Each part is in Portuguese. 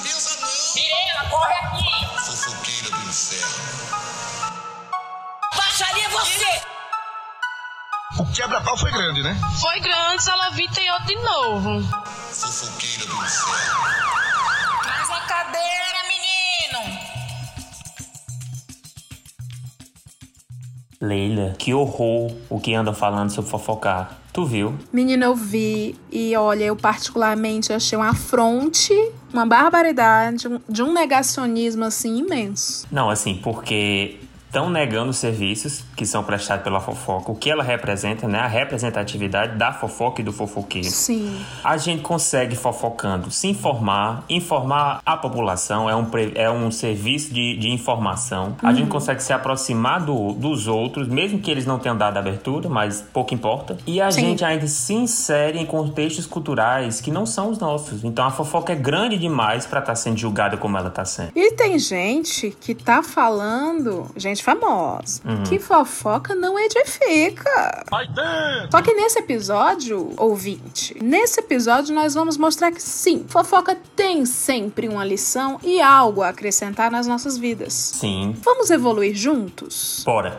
benza não. Mirela, corre aqui. Fofoqueira do inferno. Baixaria você. O quebra-pau foi grande, né? Foi grande, Salavita e outro de novo. Fofoqueira do inferno. Traz uma cadeira, menino. Leila, que horror o que andam falando sobre fofocar. Tu viu? Menina, eu vi e olha, eu particularmente achei um afronte, uma barbaridade, de um negacionismo assim imenso. Não, assim, porque estão negando os serviços que são prestados pela fofoca. O que ela representa, né? A representatividade da fofoca e do fofoqueiro. Sim. A gente consegue fofocando se informar, informar a população, é um, é um serviço de, de informação. A gente consegue se aproximar do- dos outros, mesmo que eles não tenham dado abertura, mas pouco importa. E a Sim. gente ainda se insere em contextos culturais que não são os nossos. Então a fofoca é grande demais pra estar sendo julgada como ela tá sendo. E tem gente que tá falando, gente famosa, que fofoca não edifica. Só que nesse episódio, ouvinte, nesse episódio nós vamos mostrar que sim, fofoca tem sempre uma lição e algo a acrescentar nas nossas vidas. Sim. Vamos evoluir juntos? Bora.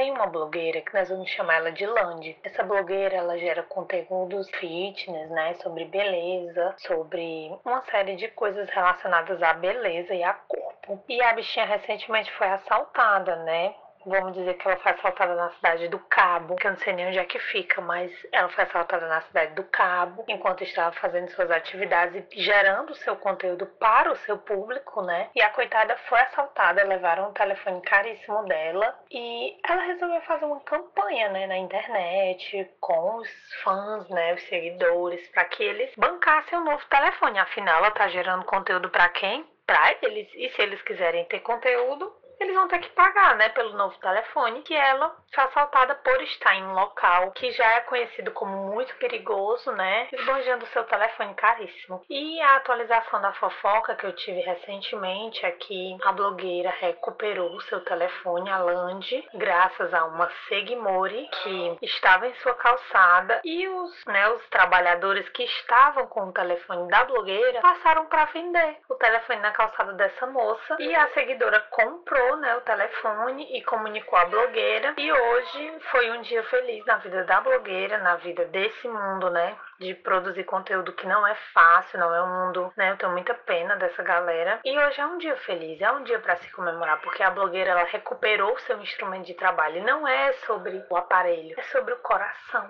Tem uma blogueira que nós vamos chamar ela de Land. Essa blogueira ela gera conteúdos fitness, né, sobre beleza, sobre uma série de coisas relacionadas à beleza e a corpo. E a bichinha recentemente foi assaltada, né? Vamos dizer que ela foi assaltada na cidade do Cabo, que eu não sei nem onde é que fica, mas ela foi assaltada na cidade do Cabo, enquanto estava fazendo suas atividades e gerando seu conteúdo para o seu público, né? E a coitada foi assaltada, levaram um telefone caríssimo dela e ela resolveu fazer uma campanha, né, na internet com os fãs, né, os seguidores, para que eles bancassem o novo telefone. Afinal, ela tá gerando conteúdo para quem? Para eles. E se eles quiserem ter conteúdo, eles vão ter que pagar, né, pelo novo telefone, que ela foi assaltada por estar em um local que já é conhecido como muito perigoso, né, esbanjando seu telefone caríssimo. E a atualização da fofoca que eu tive recentemente é que a blogueira recuperou seu telefone, a Land, graças a uma Segmori que estava em sua calçada. E os, né, os trabalhadores que estavam com o telefone da blogueira passaram para vender o telefone na calçada dessa moça. E a seguidora comprou né, o telefone e comunicou à blogueira. E hoje foi um dia feliz na vida da blogueira, na vida desse mundo, né? De produzir conteúdo que não é fácil, não é um mundo, né? Eu tenho muita pena dessa galera. E hoje é um dia feliz, é um dia para se comemorar, porque a blogueira ela recuperou seu instrumento de trabalho. E não é sobre o aparelho, é sobre o coração.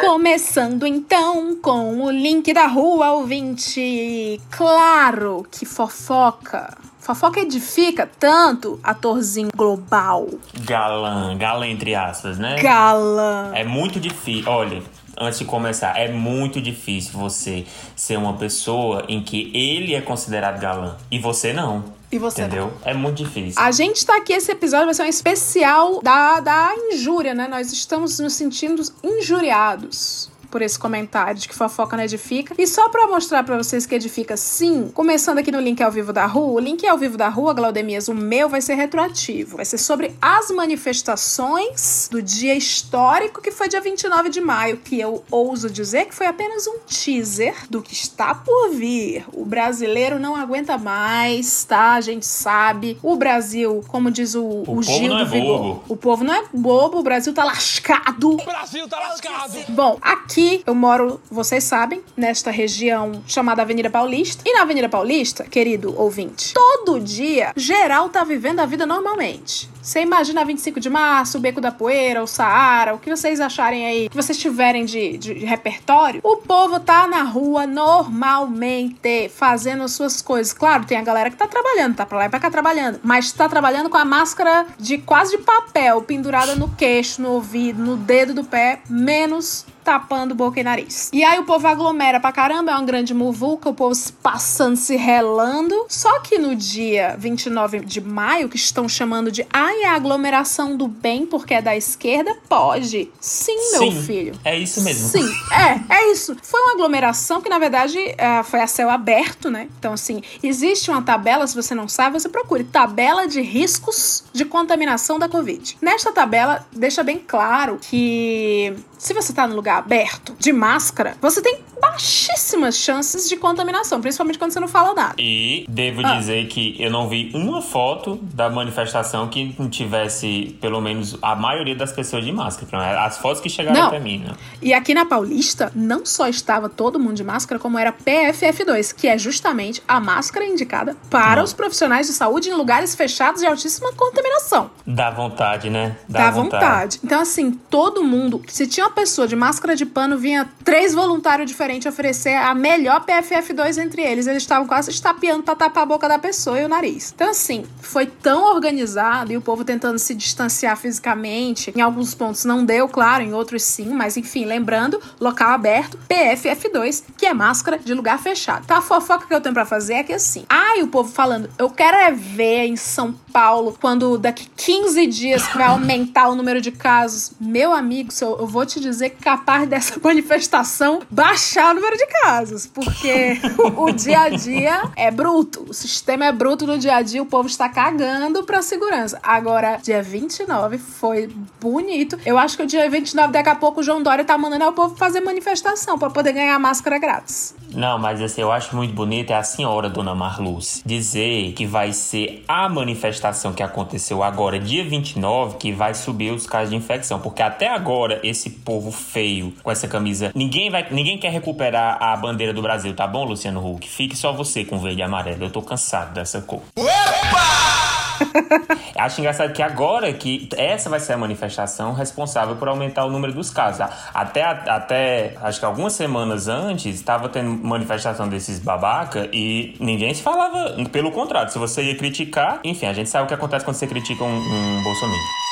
Começando então com o link da rua, ouvinte. Claro que fofoca. Fofoca edifica tanto atorzinho global. Galã, galã entre aspas, né? Galã. É muito difícil. Olha, antes de começar, é muito difícil você ser uma pessoa em que ele é considerado galã e você não. E você Entendeu? É muito difícil. A gente tá aqui, esse episódio vai ser um especial da, da injúria, né? Nós estamos nos sentindo injuriados por esse comentário de que fofoca não edifica. E só pra mostrar pra vocês que edifica sim, começando aqui no link ao vivo da rua, o link ao vivo da rua, Glaudemias, o meu vai ser retroativo. Vai ser sobre as manifestações do dia histórico que foi dia 29 de maio, que eu ouso dizer que foi apenas um teaser do que está por vir. O brasileiro não aguenta mais, tá? A gente sabe. O Brasil, como diz o, o, povo Gil do é Vigor, bobo. o povo não é bobo, o Brasil tá lascado. O Brasil tá lascado. Bom, aqui eu moro, vocês sabem, nesta região chamada Avenida Paulista. E na Avenida Paulista, querido ouvinte, todo dia geral tá vivendo a vida normalmente. Você imagina 25 de março, o Beco da Poeira, o Saara, o que vocês acharem aí, que vocês tiverem de, de repertório, o povo tá na rua normalmente, fazendo as suas coisas. Claro, tem a galera que tá trabalhando, tá pra lá e pra cá trabalhando, mas tá trabalhando com a máscara de quase de papel pendurada no queixo, no ouvido, no dedo do pé, menos tapando boca e nariz. E aí o povo aglomera pra caramba, é uma grande muvuca, o povo se passando, se relando. Só que no dia 29 de maio, que estão chamando de ai, a aglomeração do bem porque é da esquerda, pode. Sim, meu Sim, filho. É isso mesmo. Sim, é, é isso. Foi uma aglomeração que, na verdade, é, foi a céu aberto, né? Então, assim, existe uma tabela, se você não sabe, você procure tabela de riscos de contaminação da Covid. Nesta tabela, deixa bem claro que se você tá no lugar aberto, de máscara, você tem baixíssimas chances de contaminação, principalmente quando você não fala nada. E devo Ah. dizer que eu não vi uma foto da manifestação que não tivesse, pelo menos, a maioria das pessoas de máscara. As fotos que chegaram Não. até mim, né? E aqui na Paulista, não só estava todo mundo de máscara, como era PFF2, que é justamente a máscara indicada para Não. os profissionais de saúde em lugares fechados de altíssima contaminação. Dá vontade, né? Dá vontade. Então, assim, todo mundo. Se tinha uma pessoa de máscara de pano, vinha três voluntários diferentes oferecer a melhor PFF2 entre eles. Eles estavam quase estapeando pra tapar a boca da pessoa e o nariz. Então, assim, foi tão organizado e o povo tentando se distanciar fisicamente. Em alguns pontos não deu, claro, em outros sim, mas enfim, lembrando, local aberto, PFF2, que é máscara de lugar fechado. Tá, a fofoca que eu tenho pra fazer é que assim, ai, o povo falando, eu quero é ver em São Paulo, quando daqui 15 dias vai aumentar o número de casos. Meu amigo, eu vou te dizer que capaz dessa manifestação baixar o número de casos, porque o, dia a dia é bruto. O sistema é bruto no dia a dia, o povo está cagando pra segurança. Agora, dia 29 foi bonito. Eu acho que o dia 29, daqui a pouco, o João Dória tá mandando o povo fazer manifestação pra poder ganhar máscara grátis. Não, mas assim, eu acho muito bonito é a senhora Dona Marluz dizer que vai ser a manifestação que aconteceu agora, dia 29, que vai subir os casos de infecção. Porque até agora, esse povo feio com essa camisa. Ninguém vai. Ninguém quer recuperar a bandeira do Brasil, tá bom, Luciano Huck? Fique só você com verde e amarelo. Eu tô cansado dessa cor. Acho engraçado que agora que essa vai ser a manifestação responsável por aumentar o número dos casos. Até, até acho que algumas semanas antes, estava tendo manifestação desses babaca e ninguém se falava. Pelo contrário, se você ia criticar, enfim, a gente sabe o que acontece quando você critica um, um Bolsonaro.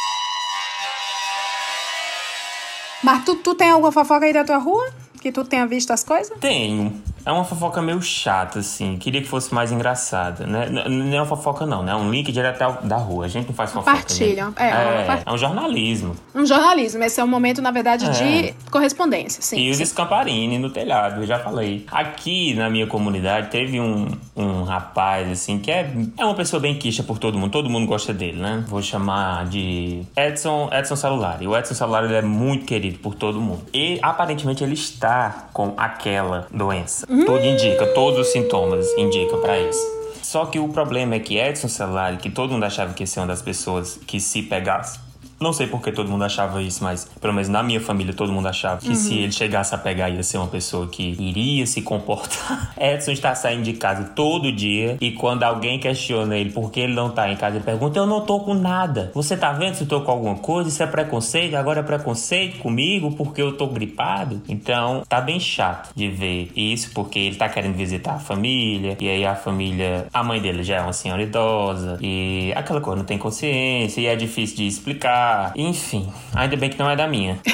Mas tu, tu tem alguma fofoca aí da tua rua? Que tu tenha visto as coisas? Tenho. É uma fofoca meio chata, assim. Queria que fosse mais engraçada, né? Não é uma fofoca, não, né? É um link direto da rua. A gente não faz fofoca. Né? É, É, part- é um jornalismo. Um jornalismo. Esse é um momento, na verdade, É. de correspondência. Sim. E os sim. Scamparini no telhado, eu já falei. Aqui na minha comunidade teve um, um rapaz, assim, que é, é uma pessoa bem quicha por todo mundo. Todo mundo gosta dele, né? Vou chamar de Edson, Edson Celulari. O Edson Celulari ele é muito querido por todo mundo. E aparentemente ele está com aquela doença. Tudo indica, todos os sintomas indicam pra isso. Só que o problema é que Edson Celulari, que todo mundo achava que ia ser uma das pessoas que se pegasse não sei porque todo mundo achava isso, mas pelo menos na minha família todo mundo achava que se ele chegasse a pegar ia ser uma pessoa que iria se comportar. Edson está saindo de casa todo dia e quando alguém questiona ele por que ele não tá em casa, ele pergunta: Eu não tô com nada. Você tá vendo se eu tô com alguma coisa? Isso é preconceito? Agora é preconceito comigo porque eu tô gripado? Então tá bem chato de ver isso porque ele tá querendo visitar a família e aí a família, a mãe dele já é uma senhora idosa e aquela coisa não tem consciência e é difícil de explicar. Enfim, ainda bem que não é da minha.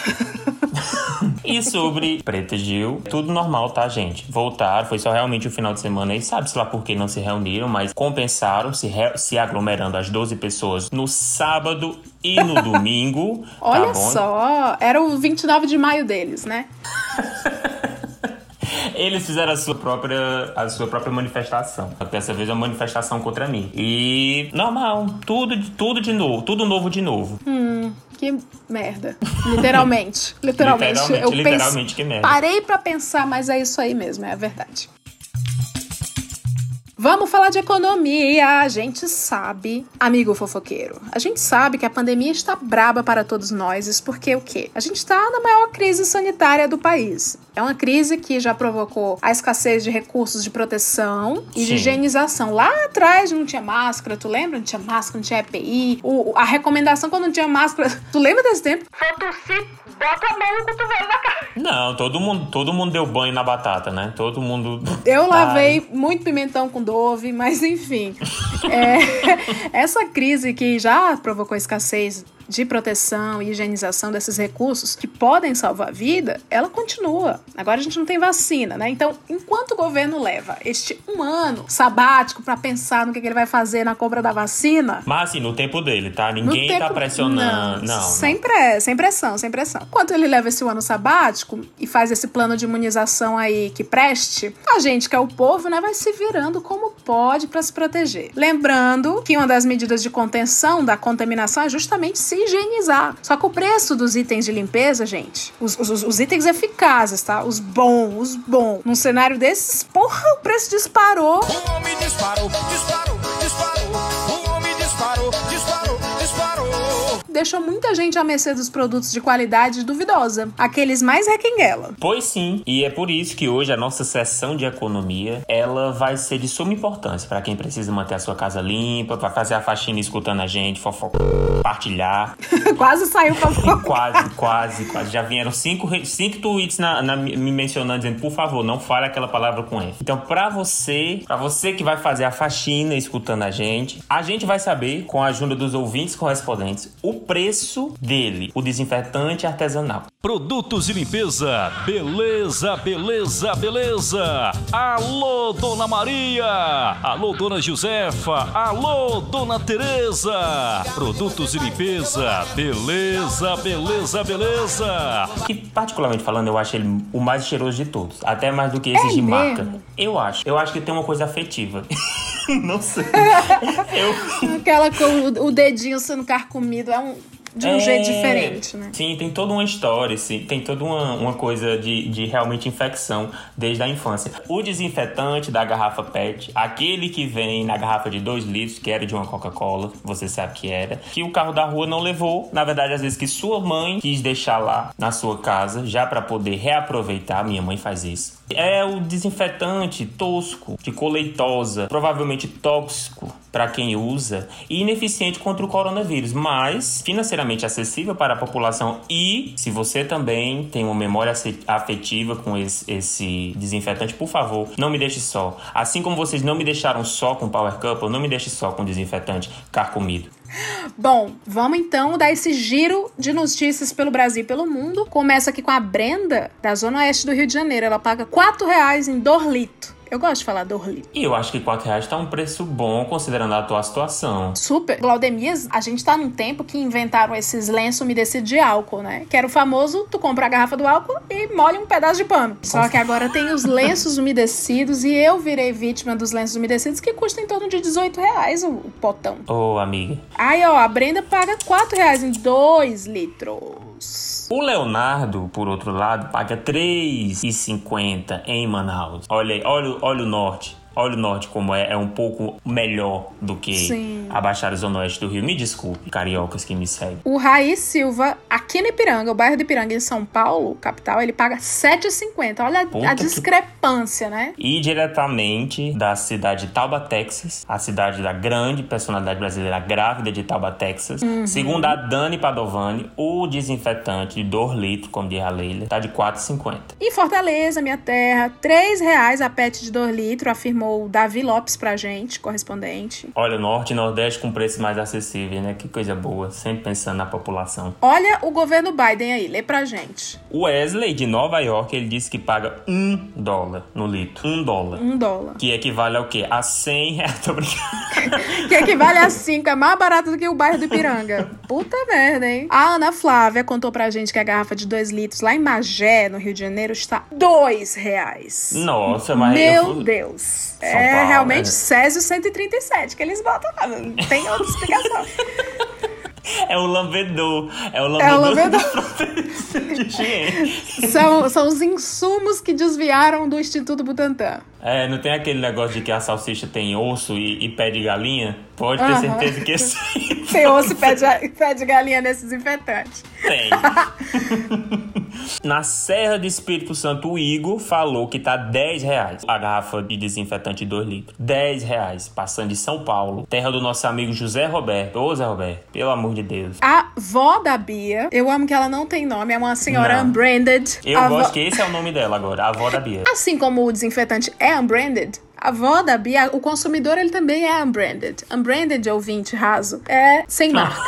E sobre Preta Gil, tudo normal, tá, gente? Voltaram, foi só realmente o final de semana e sabe-se lá por que não se reuniram, mas compensaram se, se aglomerando as 12 pessoas no sábado e no domingo. Olha tá só, era o 29 de maio deles, né? Eles fizeram a sua própria, a sua própria manifestação. Dessa vez é uma manifestação contra mim. E normal, tudo, tudo de novo, tudo novo de novo. Que merda. Literalmente. literalmente. Literalmente, Eu literalmente, pense- que merda. Parei pra pensar, mas é isso aí mesmo, é a verdade. Vamos falar de economia. A gente sabe, amigo fofoqueiro, a gente sabe que a pandemia está braba para todos nós, isso porque o quê? A gente está na maior crise sanitária do país. É uma crise que já provocou a escassez de recursos de proteção e de Sim. higienização. Lá atrás não tinha máscara, tu lembra? Não tinha máscara, não tinha EPI. O, a recomendação quando não tinha máscara. Tu lembra desse tempo? Eu bota a mão no cotovelo na cara. Não, todo mundo, todo mundo deu banho na batata, né? Todo mundo. Eu Ai. lavei muito pimentão com Dove, mas enfim. É, essa crise que já provocou escassez de proteção e higienização desses recursos que podem salvar a vida, ela continua. Agora a gente não tem vacina, né? Então, enquanto o governo leva este um ano sabático para pensar no que, que ele vai fazer na compra da vacina, Mas assim, no tempo dele, tá? Ninguém tá tempo- pressionando. Não, não. Sem, pre- sem pressão, sem pressão. Enquanto ele leva esse ano sabático e faz esse plano de imunização aí que preste, a gente que é o povo, né, vai se virando como pode para se proteger. Lembrando que uma das medidas de contenção da contaminação é justamente se higienizar. Só que o preço dos itens de limpeza, gente, os, os- os itens eficazes, tá? Os bons, os bons. Num cenário desses, porra, o preço disparou. O homem disparou, disparou, disparou. Deixou muita gente à mercê dos produtos de qualidade duvidosa. Aqueles mais requenguela. Pois sim, e é por isso que hoje a nossa sessão de economia, ela vai ser de suma importância para quem precisa manter a sua casa limpa, para fazer a faxina escutando a gente, fofocar, compartilhar. Quase saiu fora. Quase, quase, quase. Já vieram cinco, cinco tweets na, na- me mencionando, dizendo, por favor, não fale aquela palavra com F. Então, pra você, pra você que vai fazer a faxina escutando a gente, a gente vai saber, com a ajuda dos ouvintes correspondentes, o preço dele, o desinfetante artesanal. Produtos de limpeza, beleza, beleza, beleza. Alô, Dona Maria. Alô, Dona Josefa. Alô, Dona Teresa. Produtos de limpeza, beleza, beleza, beleza. Que, particularmente falando, eu acho ele o mais cheiroso de todos. Até mais do que esses É de marca. mesmo? Eu acho. Eu acho que tem uma coisa afetiva. não sei. eu... Aquela com o- dedinho sendo carcomido é um, de um É, jeito diferente, né? Sim, tem toda uma história, sim, tem toda uma, uma coisa de, de realmente infecção desde a infância. O desinfetante da garrafa PET, aquele que vem na garrafa de 2 litros, que era de uma Coca-Cola, você sabe que era, que o carro da rua não levou. Na verdade, às vezes que sua mãe quis deixar lá na sua casa, já para poder reaproveitar. Minha mãe faz isso. É o desinfetante tosco, de coleitosa, provavelmente tóxico para quem usa e ineficiente contra o coronavírus, mas financeiramente acessível para a população e se você também tem uma memória afetiva com esse, esse desinfetante, por favor, não me deixe só. Assim como vocês não me deixaram só com Power Couple, não me deixe só com desinfetante carcomido. Bom, vamos então dar esse giro de notícias pelo Brasil e pelo mundo. Começa aqui com a Brenda, da Zona Oeste do Rio de Janeiro. Ela paga 4 reais em Dorlito. Eu gosto de falar Dorlito. E eu acho que 4 reais tá um preço bom considerando a atual situação. Super. Glaudemias, a gente tá num tempo que inventaram esses lenços umedecidos de álcool, né? Que era o famoso, tu compra a garrafa do álcool e molha um pedaço de pano. Só que agora tem os lenços umedecidos e eu virei vítima dos lenços umedecidos que custam em torno de 18 reais o, o potão. Ô, amiga. Aí, ó, a Brenda paga 4 reais em 2 litros. O Leonardo, por outro lado, paga R$ 3,50 em Manaus. Olha aí, olha, olha o norte. Olha o norte como é, é um pouco melhor do que Sim. a Baixada Zona Oeste do Rio. Me desculpe, cariocas que me seguem. O Raiz Silva, aqui no Ipiranga, o bairro de Ipiranga, em São Paulo, capital, ele paga 7,50. Olha a- Puta a que- discrepância, né? E diretamente da cidade de Tauba, Texas, a cidade da grande personalidade brasileira grávida de Tauba, Texas. Uhum. Segundo a Dani Padovani, o desinfetante de 2 litros, como diz a Leila, tá de 4,50. Em Fortaleza, minha terra, 3 reais a pet de 2 litros, afirmou o Davi Lopes pra gente, correspondente. Olha, Norte e Nordeste com preços mais acessíveis, né? Que coisa boa, sempre pensando na população. Olha o governo Biden aí, lê pra gente. O Wesley, de Nova York, ele disse que paga um dólar no litro. Um dólar. Um dólar. Que equivale ao quê? A 100 reais. Tô brincando. Que equivale a 5, é mais barato do que o bairro do Ipiranga. Puta merda, hein? A Ana Flávia contou pra gente que a garrafa de 2 litros lá em Magé, no Rio de Janeiro, está 2 reais. Nossa, mas... Meu eu- Deus. São é Paulo, realmente é. Césio 137 que eles botam lá. Não tem outra explicação. É o lambedor. É o É o lambedor, lambedor. são, são os insumos que desviaram do Instituto Butantan. É, não tem aquele negócio de que a salsicha tem osso e, e pé de galinha? Pode ter Aham. certeza que aí Tem osso e pé de, pé de galinha nesse desinfetante. tem. Na Serra do Espírito Santo, o Igor falou que tá 10 reais a garrafa de desinfetante de 2 litros. 10 reais, passando de São Paulo, terra do nosso amigo José Roberto. Ô, Zé Roberto, pelo amor de Deus. A vó da Bia, eu amo que ela não tem nome, é uma senhora Não. unbranded. Eu A gosto vó- que esse é o nome dela agora, a avó da Bia. Assim como o desinfetante é unbranded, A avó da Bia, o consumidor, ele também é unbranded. Unbranded, ouvinte raso, é sem marca.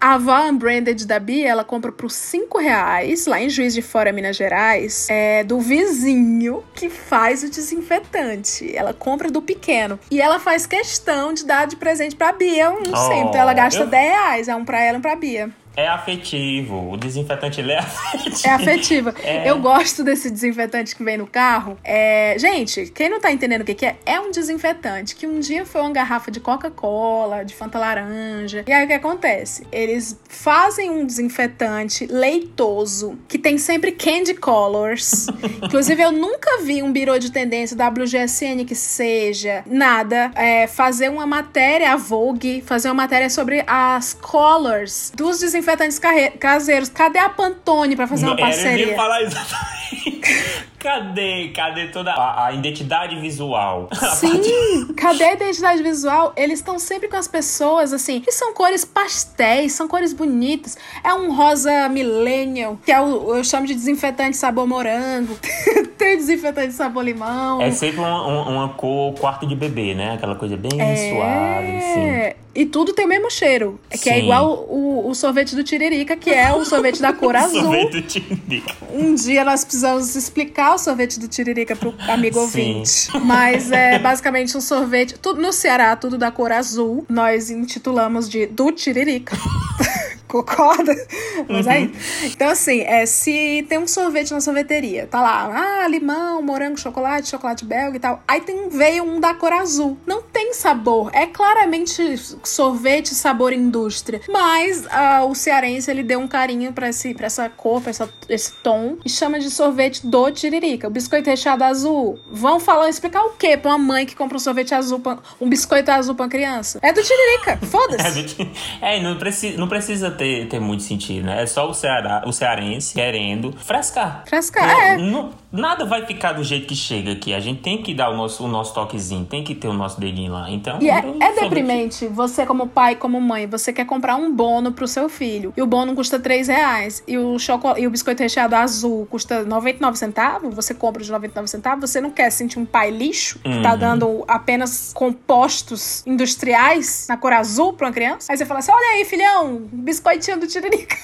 A avó unbranded da Bia, ela compra por 5 reais, lá em Juiz de Fora, Minas Gerais, é do vizinho que faz o desinfetante. Ela compra do pequeno. E ela faz questão de dar de presente pra Bia um Oh, sempre. Então ela gasta eu- 10 reais, é um pra ela e um pra Bia. É afetivo. O desinfetante ele é afetivo. É afetiva. É. Eu gosto desse desinfetante que vem no carro. É... Gente, quem não tá entendendo o que, que é, é um desinfetante que um dia foi uma garrafa de Coca-Cola, de Fanta Laranja. E aí o que acontece? Eles fazem um desinfetante leitoso que tem sempre candy colors. Inclusive, eu nunca vi um birô de tendência WGSN que seja nada é, fazer uma matéria, a Vogue, fazer uma matéria sobre as colors dos desinfetantes carre- caseiros. Cadê a Pantone pra fazer uma Não, era, eu ia parceria? falar exatamente. Cadê? Cadê toda a, a identidade visual? Sim, cadê a identidade visual? Eles estão sempre com as pessoas, assim, que são cores pastéis, são cores bonitas. É um rosa millennial, que é o, eu chamo de desinfetante sabor morango. Tem desinfetante sabor limão. É sempre uma, uma, uma cor quarto de bebê, né? Aquela coisa bem suave, assim. É, E tudo tem o mesmo cheiro. É que é Sim. igual o, o sorvete do Tiririca, que é o sorvete da cor azul. Sorvete do Tiririca. Um dia nós precisamos explicar o sorvete do Tiririca pro amigo ouvinte. Mas é basicamente um sorvete. Tudo no Ceará, tudo da cor azul. Nós intitulamos de do Tiririca. Concorda? Mas aí. Então, assim, é, se tem um sorvete na sorveteria, tá lá, ah, limão, morango, chocolate, chocolate belga e tal. Aí tem, veio um da cor azul. Não tem sabor. É claramente sorvete sabor indústria. Mas ah, o cearense, ele deu um carinho pra, esse, pra essa cor, pra essa- esse tom, e chama de sorvete do Tiririca. O biscoito recheado azul. Vão falar, explicar o quê pra uma mãe que compra um sorvete azul, pra, um biscoito azul pra criança? É do Tiririca. É, Foda-se. do Ti- é, não, precisa, não precisa ter, ter muito sentido, né? É só o, Ceará, o cearense querendo frescar. Frescar, Não- é. não- nada vai ficar do jeito que chega aqui. A gente tem que dar o nosso, o nosso toquezinho, tem que ter o nosso dedinho lá. Então, E é, é sorvete- deprimente, você como pai, como mãe, você quer comprar um bono pro seu filho, e o bono custa 3 reais, e o, choco, e o biscoito recheado azul custa 99 centavos, você compra de 99 centavos, você não quer sentir um pai lixo, que tá Uhum. dando apenas compostos industriais na cor azul pra uma criança? Aí você fala assim, olha aí, filhão, biscoitinho do Tiririca.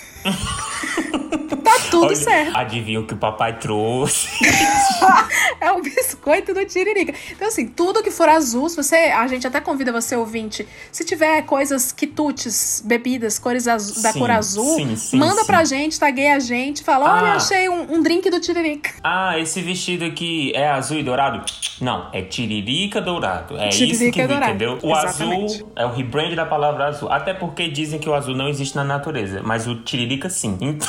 tá tudo Olha, certo. Adivinha o que o papai trouxe. É o biscoito do Tiririca. Então, assim, tudo que for azul, se você. A gente até convida você, ouvinte, se tiver coisas quitutes, bebidas, cores da Sim, cor azul, sim, sim, manda sim. pra gente, tagueia a gente, fala: olha, Ah. achei um, um drink do Tiririca. Ah, esse vestido aqui é azul e dourado? Não, é tiririca dourado. É isso Tiririca que e dourado. entendeu? O Exatamente. azul é o rebrand da palavra azul. Até porque dizem que o azul não existe na natureza, mas o tiririca sim. Então,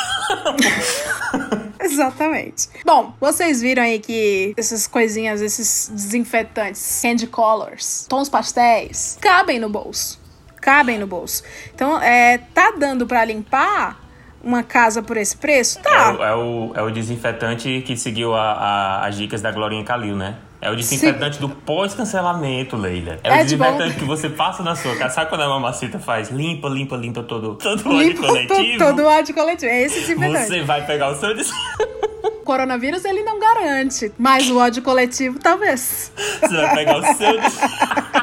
Exatamente. Bom, vocês viram aí que essas coisinhas, esses desinfetantes, candy colors, tons pastéis, cabem no bolso. Cabem no bolso. Então, é, tá dando pra limpar uma casa por esse preço? é, Tá. o, é, o, é o desinfetante que seguiu a- a- as dicas da Glorinha Calil, né? É o desinfetante do pós-cancelamento, Leila. É, É o de desinfetante que você passa na sua casa. Sabe quando a mamacita faz limpa, limpa, limpa todo, todo o Limpa óleo coletivo? to- todo o ódio coletivo. É esse desinfetante. Você vai pegar o seu des- O coronavírus ele não garante, mas o ódio coletivo talvez. Você vai pegar o seu.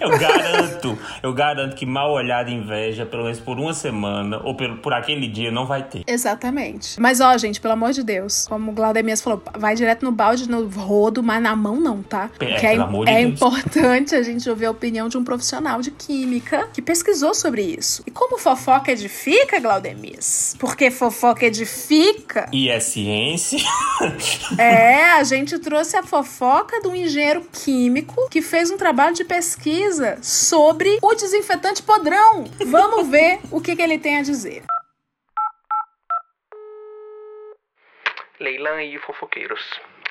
Eu garanto, eu garanto que mal olhada inveja, pelo menos por uma semana, ou por, por aquele dia, não vai ter. Exatamente. Mas ó, gente, pelo amor de Deus, como o Glaudemias falou, vai direto no balde, no rodo, mas na mão não, tá? É, Porque é, pelo amor de é importante a gente ouvir a opinião de um profissional de química que pesquisou sobre isso. E como fofoca edifica, Glaudemias? Porque fofoca edifica, E é ciência. É, a gente trouxe a fofoca de um engenheiro químico que fez um trabalho de pesquisa sobre o desinfetante podrão. Vamos ver o que, que ele tem a dizer. Leilã e fofoqueiros.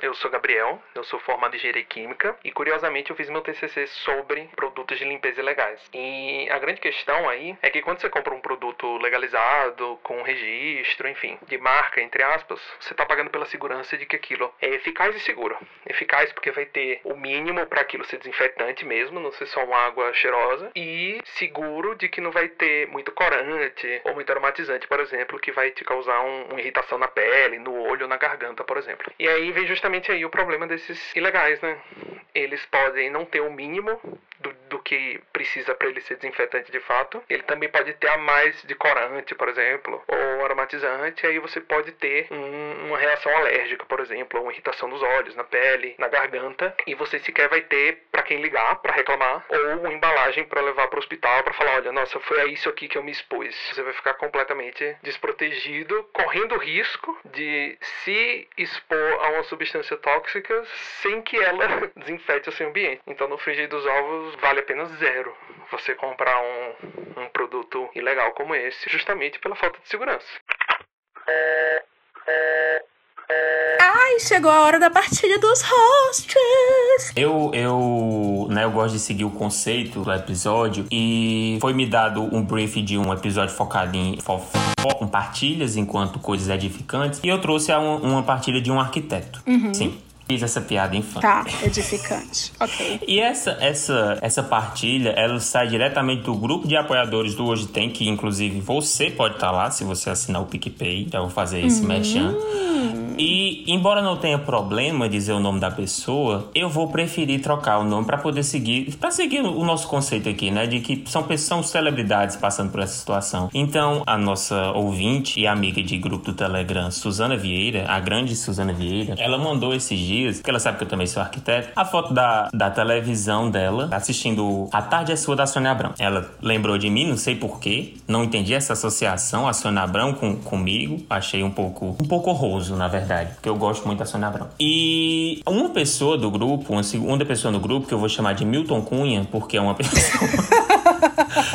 Eu sou Gabriel, eu sou formado em engenharia química e curiosamente eu fiz meu TCC sobre produtos de limpeza ilegais. E a grande questão aí é que quando você compra um produto legalizado, com registro, enfim, de marca, entre aspas, você está pagando pela segurança de que aquilo é eficaz e seguro. Eficaz porque vai ter o mínimo para aquilo ser desinfetante mesmo, não ser só uma água cheirosa, e seguro de que não vai ter muito corante ou muito aromatizante, por exemplo, que vai te causar um- uma irritação na pele, no olho, na garganta, por exemplo. E aí vem justamente justamente aí o problema desses ilegais, né? Eles podem não ter o mínimo do, do que precisa para ele ser desinfetante de fato. Ele também pode ter a mais de corante, por exemplo, ou aromatizante. Aí você pode ter um, uma reação alérgica, por exemplo, ou uma irritação nos olhos, na pele, na garganta. E você sequer vai ter para quem ligar para reclamar, ou uma embalagem para levar para o hospital para falar: olha, nossa, foi a isso aqui que eu me expus. Você vai ficar completamente desprotegido, correndo o risco de se expor a uma substância tóxica sem que ela desinfete o seu ambiente. Então, no frigir dos ovos, vale apenas zero você comprar um, um produto ilegal como esse, justamente pela falta de segurança. Ai, chegou a hora da partilha dos hosts. Eu, eu, né, eu gosto de seguir o conceito do episódio e foi me dado um brief de um episódio focado em fofo, com partilhas enquanto coisas edificantes e eu trouxe a um- uma partilha de um arquiteto. Sim. Fiz essa piada infame. Tá, edificante. Ok. E essa, essa, essa partilha, ela sai diretamente do grupo de apoiadores do Hoje Tem, que inclusive você pode estar lá se você assinar o PicPay. Já vou fazer esse merchan. E, embora não tenha problema dizer o nome da pessoa, eu vou preferir trocar o nome para poder seguir, para seguir o nosso conceito aqui, né, de que são pessoas, são celebridades passando por essa situação. Então, a nossa ouvinte e amiga de grupo do Telegram, Suzana Vieira, a grande Suzana Vieira, ela mandou esses dias, porque ela sabe que eu também sou arquiteto, a foto da, da televisão dela, assistindo A Tarde é Sua da Sônia Abrão. Ela lembrou de mim, não sei porquê, não entendi essa associação, a Sônia Abrão com, comigo, achei um pouco, um pouco horroroso, na verdade, porque eu gosto muito da Sônia Abrão. E uma pessoa do grupo, uma segunda pessoa no grupo, que eu vou chamar de Milton Cunha, porque é uma pessoa...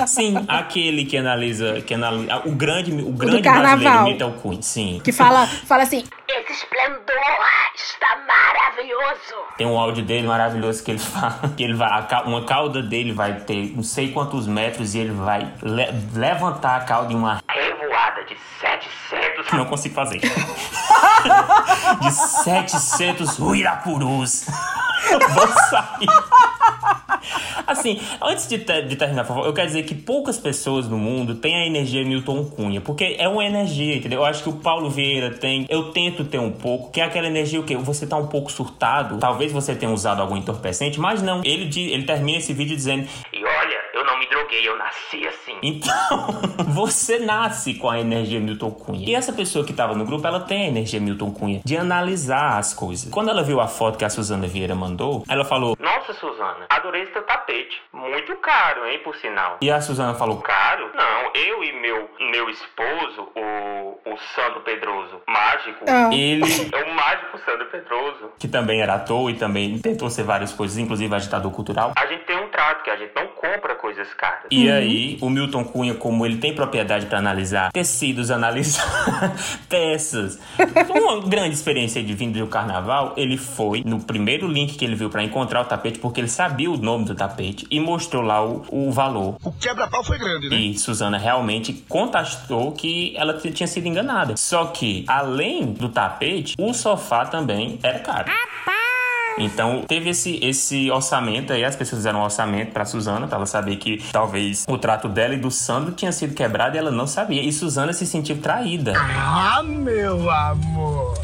Sim, aquele que analisa, que analisa o grande, o grande brasileiro Milton Cunha, sim. Que fala, fala assim, esplendor está maravilhoso. Tem um áudio dele maravilhoso que ele fala que ele vai, uma cauda dele vai ter não sei quantos metros e ele vai le- levantar a cauda em uma revoada de 700. Não consigo fazer. de 700 uirapurus. Vou sair. Assim, antes de, ter- de terminar, eu quero dizer que poucas pessoas no mundo têm a energia Milton Cunha, porque é uma energia, entendeu? Eu acho que o Paulo Vieira tem, eu tento ter um pouco, que é aquela energia o quê? Você tá um pouco surtado, talvez você tenha usado algum entorpecente, mas não. Ele, ele termina esse vídeo dizendo: E me droguei, eu nasci assim. Então, você nasce com a energia Milton Cunha. E essa pessoa que tava no grupo, ela tem a energia Milton Cunha de analisar as coisas. Quando ela viu a foto que a Suzana Vieira mandou, ela falou: Nossa, Suzana, adorei esse teu tapete. Muito caro, hein, por sinal. E a Suzana falou: Caro? Não, eu e meu, meu esposo, o, o Sandro Pedroso, mágico, Ah. ele é o mágico Sandro Pedroso, que também era ator e também tentou ser várias coisas, inclusive agitador cultural. A gente tem um trato que a gente não compra coisas caras. E aí, o Milton Cunha, como ele tem propriedade para analisar tecidos, analisar peças, uma grande experiência de vindo do carnaval, ele foi no primeiro link que ele viu para encontrar o tapete, porque ele sabia o nome do tapete e mostrou lá o, o valor. O quebra-pau foi grande, né? E Suzana realmente contestou que ela tinha sido enganada. Só que, além do tapete, o sofá também era caro. Então, teve esse, esse orçamento aí, as pessoas fizeram um orçamento pra Suzana, pra ela saber que talvez o trato dela e do Sandro tinha sido quebrado e ela não sabia. E Suzana se sentiu traída. Ah, meu amor.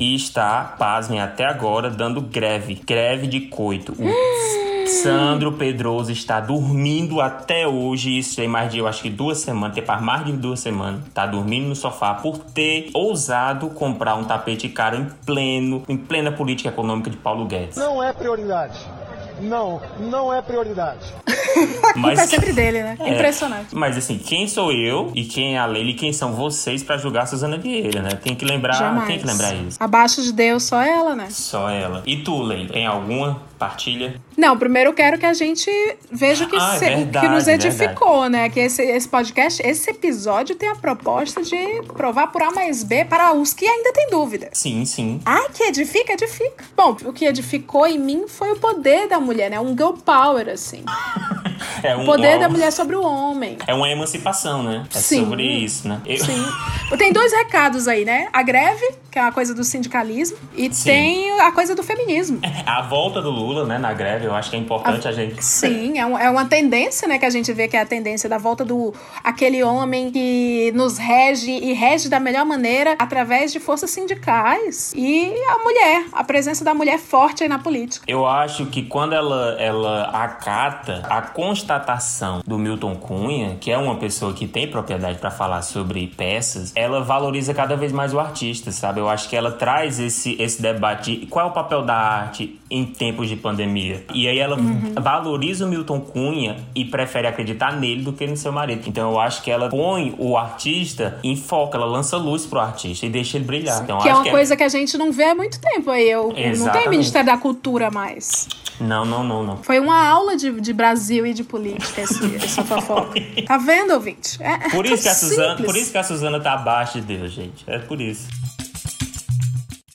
E está, pasmem, até agora dando greve. Greve de coito. O Sandro Pedroso está dormindo até hoje. Isso tem mais de, eu acho que duas semanas, tem para mais de duas semanas. Tá dormindo no sofá por ter ousado comprar um tapete caro em pleno, em plena política econômica de Paulo Guedes. Não é prioridade. Não, não é prioridade. a culpa é sempre dele, né? É. Impressionante. Mas assim, quem sou eu e quem é a Leila e quem são vocês pra julgar a Suzana Vieira, né? Tem que lembrar, Jamais. tem que lembrar isso. Abaixo de Deus, só ela, né? Só ela. E tu, Leila, tem alguma partilha? Não, primeiro eu quero que a gente veja o que, Ah, é se- o que verdade, nos edificou, né? Que esse, esse podcast, esse episódio tem a proposta de provar por A mais B para os que ainda têm dúvida. Sim, sim. Ah, que edifica, edifica. Bom, o que edificou em mim foi o poder da mulher, né? Um girl power, assim. É um, o poder um- da mulher sobre o homem. É uma emancipação, né? É Sim. sobre isso, né? Eu- Sim. Tem dois recados aí, né? A greve, que é uma coisa do sindicalismo, e Sim. tem a coisa do feminismo. A volta do Lula, né, na greve, eu acho que é importante a, gente. Sim, é, um- é uma tendência, né, que a gente vê que é a tendência da volta do aquele homem que nos rege e rege da melhor maneira através de forças sindicais e a mulher, a presença da mulher forte aí na política. Eu acho que quando ela, ela acata a constatação do Milton Cunha, que é uma pessoa que tem propriedade para falar sobre peças, ela valoriza cada vez mais o artista, sabe? Eu acho que ela traz esse, esse debate de qual é o papel da arte em tempos de pandemia. E aí ela valoriza o Milton Cunha e prefere acreditar nele do que no seu marido. Então eu acho que ela põe o artista em foco, ela lança luz pro artista e deixa ele brilhar. Então, que é uma coisa que a gente não vê há muito tempo aí. Eu, não tem Exatamente. Ministério da Cultura mais. Não, não, não, não. Foi uma aula de, de Brasil e de política esse, essa fofoca. Tá vendo, ouvinte? É, é Por isso, que a Suzana, por isso que a Suzana tá abaixo de Deus, gente. É por isso.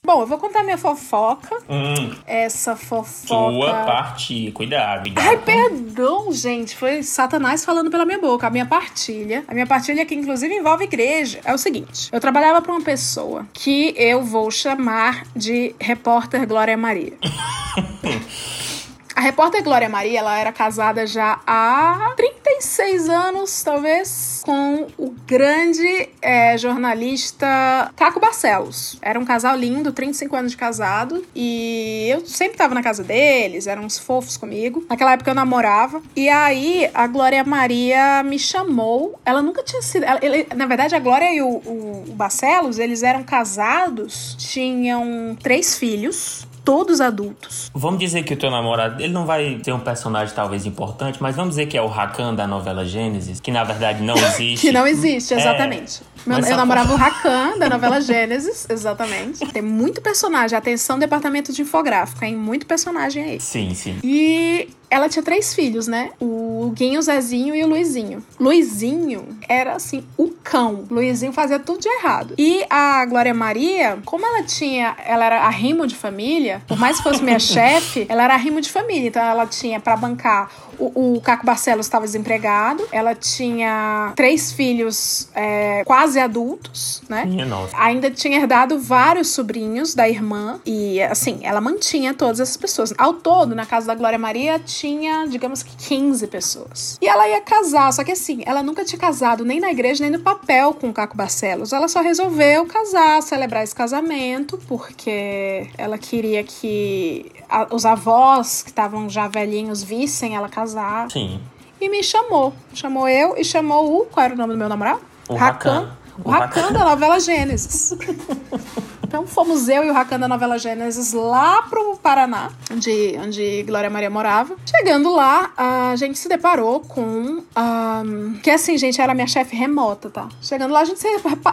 Bom, eu vou contar minha fofoca. Hum, Essa fofoca. sua parte. Cuidado, cuidado. Ai, perdão, gente. Foi Satanás falando pela minha boca. A minha partilha, a minha partilha que inclusive envolve igreja, é o seguinte: eu trabalhava para uma pessoa que eu vou chamar de repórter Glória Maria. A repórter Glória Maria, ela era casada já há 36 anos, talvez, com o grande eh, jornalista Caco Barcelos. Era um casal lindo, 35 anos de casado, e eu sempre tava na casa deles, eram uns fofos comigo. Naquela época eu namorava, e aí a Glória Maria me chamou. Ela nunca tinha sido. ela- ele- na verdade, a Glória e o, o, o Barcelos, eles eram casados, tinham três filhos. Todos adultos. Vamos dizer que o teu namorado, ele não vai ter um personagem talvez importante, mas vamos dizer que é o Rakan da novela Gênesis, que na verdade não existe. Que não existe, É, exatamente. Meu- mas eu só namorava o Rakan, da novela Gênesis, exatamente. Tem muito personagem. Atenção, departamento de infográfico, hein? Muito personagem aí. Sim, sim. E ela tinha três filhos, né? O Guinho, o Zezinho e o Luizinho. Luizinho era, assim, o cão. Luizinho fazia tudo de errado. E a Glória Maria, como ela tinha... Ela era arrimo de família, por mais que fosse minha chefe, ela era arrimo de família. Então ela tinha pra bancar... O, o Caco Barcelos estava desempregado. Ela tinha três filhos é, quase adultos, né? Minha nossa. Ainda tinha herdado vários sobrinhos da irmã e, assim, ela mantinha todas essas pessoas. Ao todo, na casa da Glória Maria, tinha, digamos que 15 pessoas. E ela ia casar, só que assim, ela nunca tinha casado nem na igreja, nem no papel com o Caco Barcelos. Ela só resolveu casar, celebrar esse casamento, porque ela queria que a- os avós, que estavam já velhinhos, vissem ela casar. Sim. E me chamou. Chamou eu e chamou o. Qual era o nome do meu namorado? O Rakan. O Rakan da novela Gênesis. Então fomos eu e o Rakan da novela Gênesis lá pro Paraná, onde, onde Glória Maria morava. Chegando lá, a gente se deparou com. ahm, que assim, gente, era minha chefe remota, tá? Chegando lá, a gente se,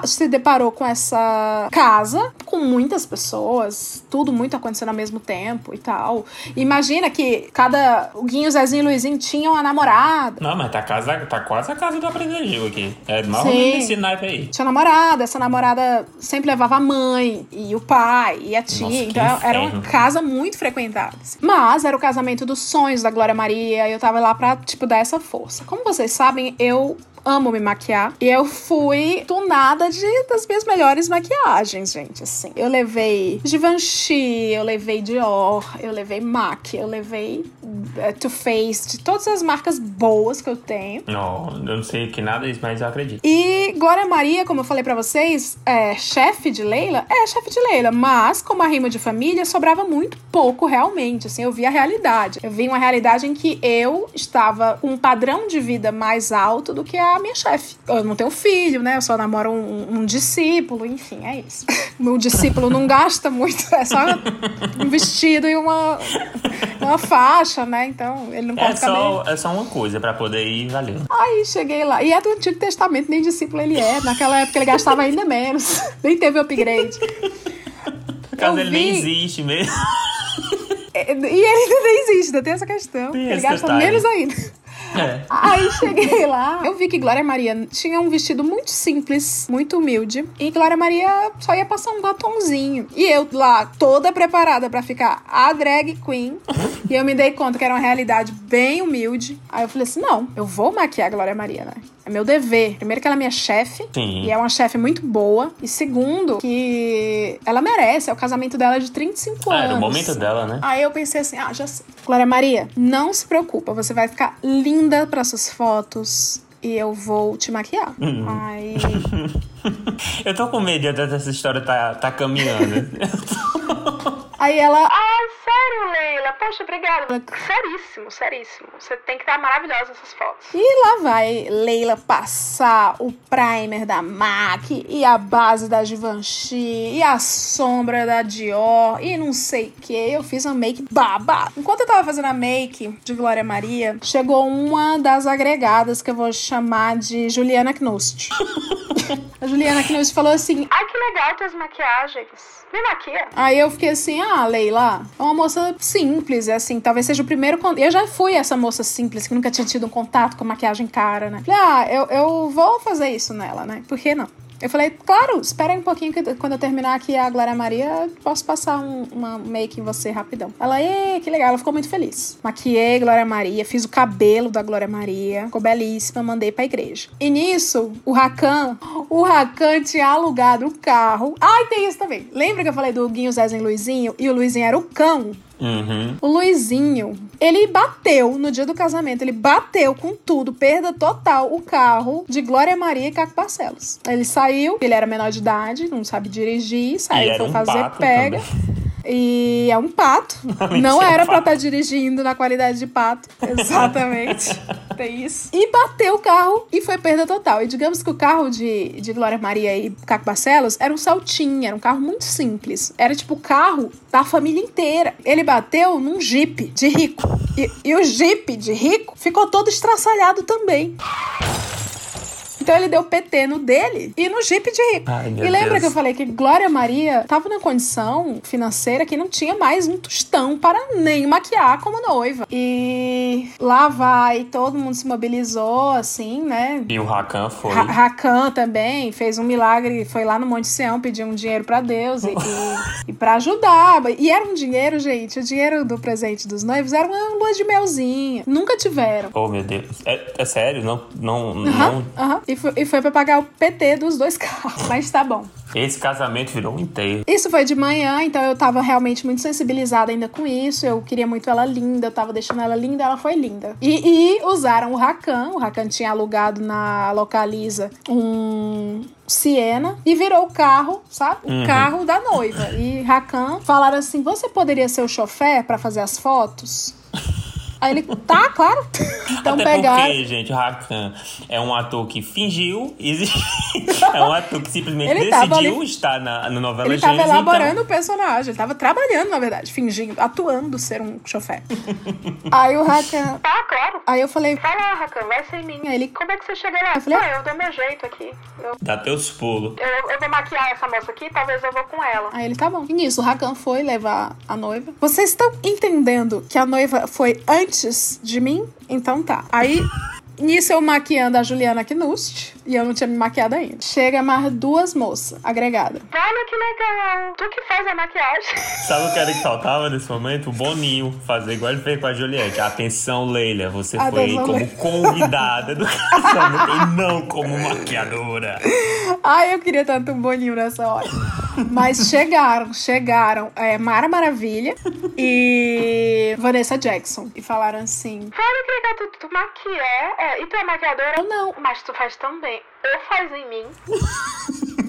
se deparou com essa casa, com muitas pessoas, tudo muito acontecendo ao mesmo tempo e tal. Imagina que cada. O Guinho, Zezinho e o Luizinho tinham a namorada. Não, mas tá, casa, tá quase a casa do Aprender Gil aqui. É mal Sim. desse naipe aí. Tinha namorada, essa namorada sempre levava a mãe e o pai e a tia. Nossa, então era uma casa muito frequentada. assim. Mas era o casamento dos sonhos da Glória Maria e eu tava lá pra, tipo, dar essa força. Como vocês sabem, eu amo me maquiar. E eu fui tunada de, das minhas melhores maquiagens, gente, assim. Eu levei Givenchy, eu levei Dior, eu levei MAC, eu levei eh, Too Faced, todas as marcas boas que eu tenho. Não, eu não sei que nada disso, mas eu acredito. E Glória Maria, como eu falei pra vocês, é chefe de Leila? É chefe de Leila, mas como arrimo de família, sobrava muito pouco realmente, assim, eu vi a realidade. Eu vi uma realidade em que eu estava com um padrão de vida mais alto do que a minha chefe. Eu não tenho filho, né? Eu só namoro um, um discípulo, enfim, é isso. Meu discípulo não gasta muito, é só um vestido e uma, uma faixa, né? Então, ele não pode É ficar só, é só uma coisa pra poder ir, valeu. Aí cheguei lá. E é do Antigo Testamento, nem discípulo ele é. Naquela época ele gastava ainda menos. Nem teve upgrade. Caso Eu ele nem vi- existe mesmo. E ele ainda nem existe, ainda tem essa questão. Tem ele gasta detalhe. menos ainda. É. Aí cheguei lá, eu vi que Glória Maria tinha um vestido muito simples, muito humilde. E Glória Maria só ia passar um batonzinho. E eu lá, toda preparada pra ficar a drag queen. e eu me dei conta que era uma realidade bem humilde. Aí eu falei assim: não, eu vou maquiar a Glória Maria, né? É meu dever. Primeiro, que ela é minha chefe. Sim. E é uma chefe muito boa. E segundo, que ela merece. É o casamento dela de 35 Ah, anos. era o momento dela, né? Aí eu pensei assim, ah, já sei. Glória Maria, não se preocupa, você vai ficar linda para suas fotos e eu vou te maquiar. Hum. Aí, Eu tô com medo de dessa história tá, tá caminhando. aí ela, Ah, sério, Leila? Poxa, obrigada. Seríssimo, seríssimo. Você tem que estar maravilhosa nessas fotos. e lá vai Leila passar o primer da MAC e a base da Givenchy e a sombra da Dior e não sei o que. Eu fiz uma make babado. Enquanto eu tava fazendo a make de Glória Maria, chegou uma das agregadas que eu vou chamar de Juliana Knust. a Juliana Knust falou assim: Ai, que legal tuas maquiagens. Me maquia. Aí eu fiquei assim, ah, Leila, é uma moça simples, é assim, talvez seja o primeiro. con- Eu já fui essa moça simples que nunca tinha tido um contato com maquiagem cara, né? Falei, ah, eu, eu vou fazer isso nela, né? Por que não? Eu falei, claro, espera um pouquinho que quando eu terminar aqui a Glória Maria, posso passar um- uma make em você rapidão. Ela, ê, que legal, ela ficou muito feliz. Maquiei Glória Maria, fiz o cabelo da Glória Maria, ficou belíssima, mandei pra igreja. E nisso, o Rakan, o Rakan tinha alugado o carro. Ai, tem isso também. Lembra que eu falei do Guinho Zezé e Luizinho? E o Luizinho era o cão? Uhum. O Luizinho, ele bateu no dia do casamento, ele bateu com tudo, perda total, o carro de Glória Maria e Caco Barcelos. Ele saiu, ele era menor de idade, não sabe dirigir, saiu, foi um fazer pega. também. E é um pato. Não era pra pato. estar dirigindo na qualidade de pato. Exatamente. Tem isso. E bateu o carro e foi perda total. E digamos que o carro de, de Glória Maria e Caco Barcelos era um saltinho, era um carro muito simples. Era tipo o carro da família inteira. Ele bateu num Jeep de rico. E, e o Jeep de rico ficou todo estraçalhado também. Então ele deu PT no dele e no Jeep de rico. Ai, e lembra Deus. que eu falei que Glória Maria tava numa condição financeira que não tinha mais um tostão para nem maquiar como noiva. E lá vai, todo mundo se mobilizou, assim, né? E o Rakan foi. Ra- Rakan também fez um milagre, foi lá no Monte Sião pedir um dinheiro pra Deus e, e, e para ajudar. E era um dinheiro, gente, o dinheiro do presente dos noivos era uma lua de melzinha. Nunca tiveram. Oh, meu Deus. É, é sério? Não, não, Aham, não. aham. E, foi, e foi pra pagar o PT dos dois carros. Mas tá bom. Esse casamento virou um enterro. Isso foi de manhã, então eu tava realmente muito sensibilizada ainda com isso. Eu queria muito ela linda, eu tava deixando ela linda, ela foi linda. E, e usaram o Rakan, o Rakan tinha alugado na Localiza um Siena e virou o carro, sabe? O Uhum. carro da noiva. E Rakan falaram assim: você poderia ser o chofer pra fazer as fotos? Aí ele, tá, claro. Então Até pegaram. porque, gente, o Rakan é um ator que fingiu existir. é um ator que simplesmente Ele decidiu ali- estar na, na novela Ele tava Gênesis, elaborando então- o personagem, ele tava trabalhando, na verdade, fingindo, atuando ser um chofer. Aí o Rakan. Tá, claro. Aí eu falei, Vai lá, Rakan, vai sem mim. Aí ele- Como é que você chega lá? Eu falei, ah, eu dou meu jeito aqui. Eu, Dá teus pulos. eu, eu vou maquiar essa moça aqui, talvez eu vou com ela. Aí ele, tá bom. E nisso, o Rakan foi levar a noiva. Vocês estão entendendo que a noiva foi antes de mim? Então tá. Aí, nisso eu maquiando a Juliana Knust. E eu não tinha me maquiado ainda. Chega mais duas moças agregadas. Olha que legal. Tu que faz a maquiagem. Sabe o que era que faltava nesse momento? O Boninho fazer igual ele fez com a Juliette. Atenção, Leila, você foi como Leila. convidada do casamento e não como maquiadora. Ai, eu queria tanto um boninho nessa hora. Mas chegaram, chegaram é, Mara Maravilha e Vanessa Jackson. E falaram assim: Olha que legal, tu, tu maquia. É, e tu é maquiadora? Eu não. Mas tu faz também. Ou faz em mim.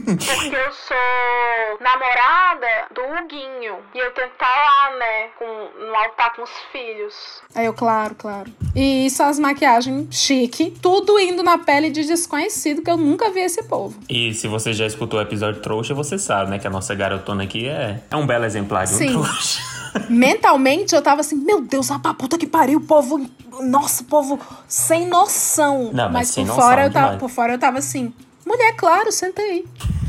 Porque eu sou namorada do Huguinho. E eu tenho que estar lá, né? Com, no altar com os filhos. Aí eu, claro, claro. E isso, as maquiagens chique, tudo indo na pele de desconhecido, que eu nunca vi esse povo. E se você já escutou o episódio trouxa, você sabe, né? Que a nossa garotona aqui é, é um belo exemplar de um Sim. trouxa. Mentalmente eu tava assim, meu Deus, a puta que pariu, o povo. Nossa, povo sem noção. Não, mas sem por noção fora eu tava, demais. por fora eu tava assim, mulher, claro, senta aí.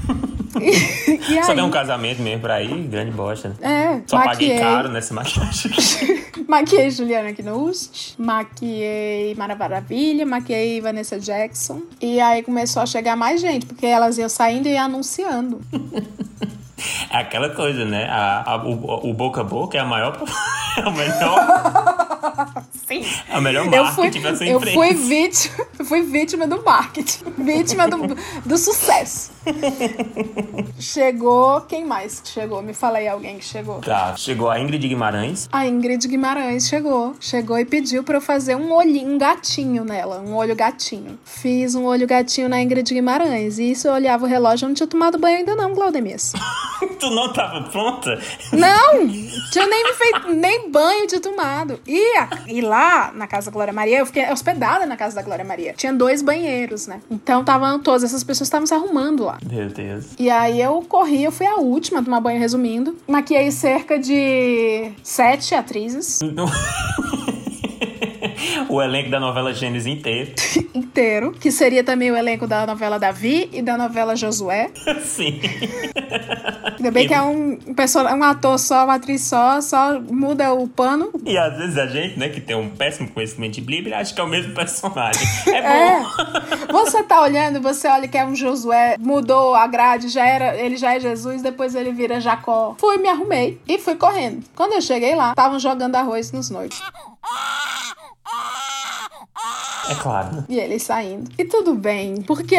E, e Só tem um casamento mesmo pra ir, grande bosta. É, Só paguei maquiei. caro nessa maquiagem. Maquiei Juliana Knust, maquiei Mara Maravilha, maquiei Vanessa Jackson. E aí começou a chegar mais gente, porque elas iam saindo e anunciando. É aquela coisa, né? A, a- o, o boca a boca é a maior. É o melhor. Sim. A melhor Eu fui, marketing pra sua eu fui vítima, eu fui vítima do marketing, vítima do, do sucesso. Chegou, quem mais que chegou? Me fala aí alguém que chegou. Tá, chegou a Ingrid Guimarães. A Ingrid Guimarães chegou. Chegou e pediu pra eu fazer um olhinho, um gatinho nela. Um olho gatinho. Fiz um olho gatinho na Ingrid Guimarães. E isso eu olhava o relógio, eu não tinha tomado banho ainda não, Claudemias. tu não tava pronta? Não! Tinha nem me feito, nem banho tinha tomado. E, e lá, na casa da Glória Maria, eu fiquei hospedada na casa da Glória Maria. Tinha dois banheiros, né? Então estavam todas essas pessoas estavam se arrumando lá. Meu Deus. E aí eu corri, eu fui a última a tomar banho, resumindo. Maquiei cerca de sete atrizes o elenco da novela Gênesis inteiro. inteiro, que seria também o elenco da novela Davi e da novela Josué. Sim. Ainda bem que é um, um, um ator só, uma atriz só, só muda o pano. E às vezes a gente, né, que tem um péssimo conhecimento de Bíblia, acha que é o mesmo personagem. É É. bom. Você tá olhando, você olha que é um Josué, mudou a grade, já era, ele já é Jesus, depois ele vira Jacó. Fui, me arrumei e fui correndo. Quando eu cheguei lá, estavam jogando arroz nos noivos. É claro. E ele saindo. E tudo bem, porque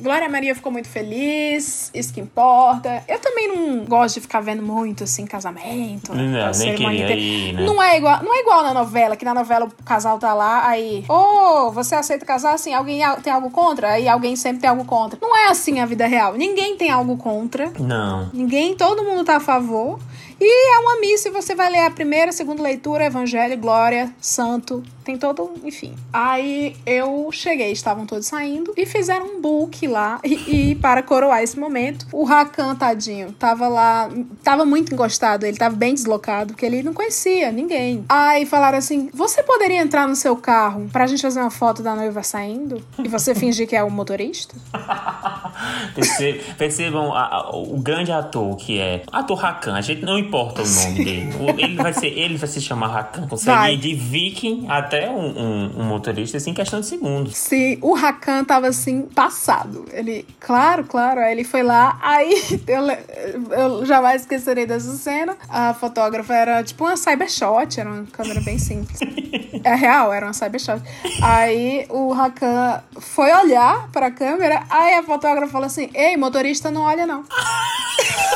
Glória Maria ficou muito feliz, isso que importa. Eu também não gosto de ficar vendo muito assim casamento. Não, nem queria ir, né? Não é igual, não é igual na novela, que na novela o casal tá lá, aí, ô, você aceita casar assim? Alguém tem algo contra? Aí alguém sempre tem algo contra. Não é assim a vida real. Ninguém tem algo contra. Não. Ninguém, todo mundo tá a favor. E é uma missa, e você vai ler a primeira, segunda leitura, Evangelho, Glória, Santo, tem todo, enfim. Aí eu cheguei, estavam todos saindo e fizeram um book lá. E, e para coroar esse momento, o Rakan, tadinho, tava lá, tava muito encostado, ele tava bem deslocado, porque ele não conhecia ninguém. Aí falaram assim: você poderia entrar no seu carro pra gente fazer uma foto da noiva saindo? E você fingir que é o motorista? Perce- Percebam a- a- o grande ator que é. Ator Rakan, a gente não importa o nome dele. Ele vai, ser, ele vai se chamar Rakan. Consegue Vai. ir de viking até um, um- um motorista assim, em questão de segundos. Sim, o Rakan tava assim, passado. Ele, claro, claro, aí ele foi lá, aí eu, eu jamais esquecerei dessa cena. A fotógrafa era tipo uma cybershot, era uma câmera bem simples. É real, era uma cybershot. Aí o Rakan foi olhar pra câmera, aí a fotógrafa falou assim: Ei, motorista, não olha não.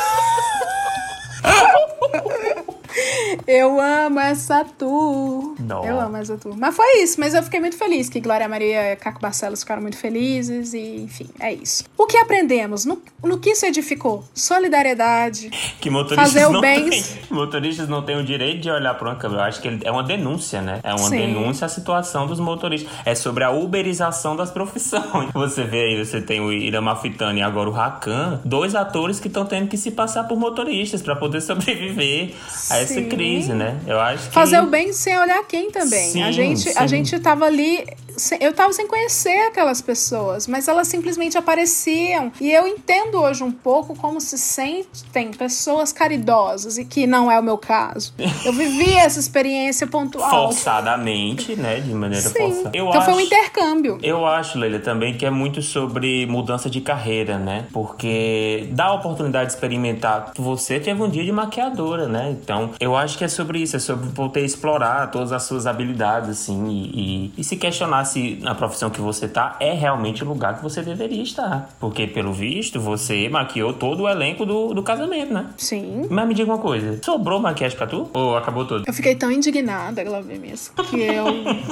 Eu amo essa tour. Não. Eu amo essa tour. Mas foi isso, mas eu fiquei muito feliz que Glória Maria e Caco Barcelos ficaram muito felizes e, enfim, é isso. O que aprendemos? No, no que isso edificou? Solidariedade. Que motoristas Fazer o não bem-. Motoristas não têm o direito de olhar para uma câmera. Eu acho que é uma denúncia, né? É uma Sim. denúncia à situação dos motoristas. É sobre a uberização das profissões. Você vê aí, você tem o Iramafitani e agora o Rakan, dois atores que estão tendo que se passar por motoristas para poder sobreviver a essa Sim. Crise, né? Eu acho que Fazer o bem sem olhar quem também. Sim, a, gente, a sim. gente tava ali. Eu tava sem conhecer aquelas pessoas, mas elas simplesmente apareciam. E eu entendo hoje um pouco como se sentem pessoas caridosas, e que não é o meu caso. Eu vivi essa experiência pontual. forçadamente, né? De maneira Sim. forçada. Eu então foi um acho- intercâmbio. Eu acho, Leila, também que é muito sobre mudança de carreira, né? Porque dá a oportunidade de experimentar. Você teve um dia de maquiadora, né? Então, eu acho que é sobre isso, é sobre poder explorar todas as suas habilidades, assim, e, e- e se questionar se na profissão que você tá é realmente o lugar que você deveria estar. Porque, pelo visto, você maquiou todo o elenco do, do casamento, né? Sim. Mas me diga uma coisa, sobrou maquiagem pra tu? Ou acabou tudo? Eu fiquei tão indignada, Glaubemis, que eu,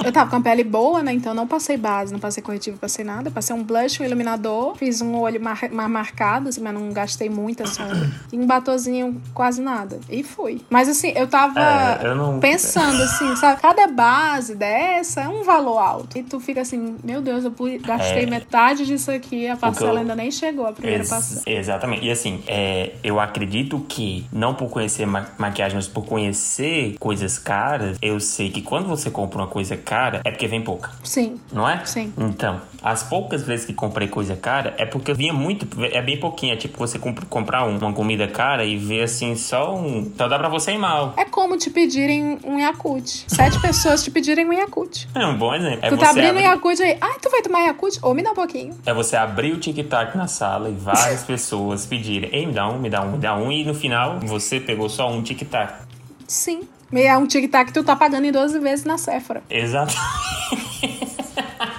eu tava com a pele boa, né? Então não passei base, não passei corretivo, passei nada. Passei um blush, um iluminador, fiz um olho mar, mais marcado, assim, mas não gastei muita sombra. E um batozinho, quase nada. E fui. Mas assim, eu tava É, eu não- pensando assim, sabe? Cada base dessa é um valor alto. E tu fica assim, meu Deus, eu gastei É. metade disso aqui, a parcela eu- ainda nem chegou, a primeira Ex- parcela. exatamente. E assim, é, eu acredito que, não por conhecer ma- maquiagem, mas por conhecer coisas caras, eu sei que quando você compra uma coisa cara, é porque vem pouca. Sim. Não é? Sim. Então, as poucas vezes que comprei coisa cara é porque vinha muito, é bem pouquinho. É tipo você compra- comprar um- uma comida cara e ver assim só um. Só dá pra você ir mal. É como te pedirem um Yakult. Sete pessoas te pedirem um Yakult. É um bom exemplo. É tu tá você abrindo abrir- Yakult aí. Ai, tu vai tomar Yakult? Ou me dá um pouquinho. É você abrir o tic-tac na sala e várias pessoas pedirem, ei, me dá um, me dá um, me dá um, e no final você pegou só um tic-tac. Sim. É um tic-tac que tu tá pagando em 12 vezes na Sephora. Exato.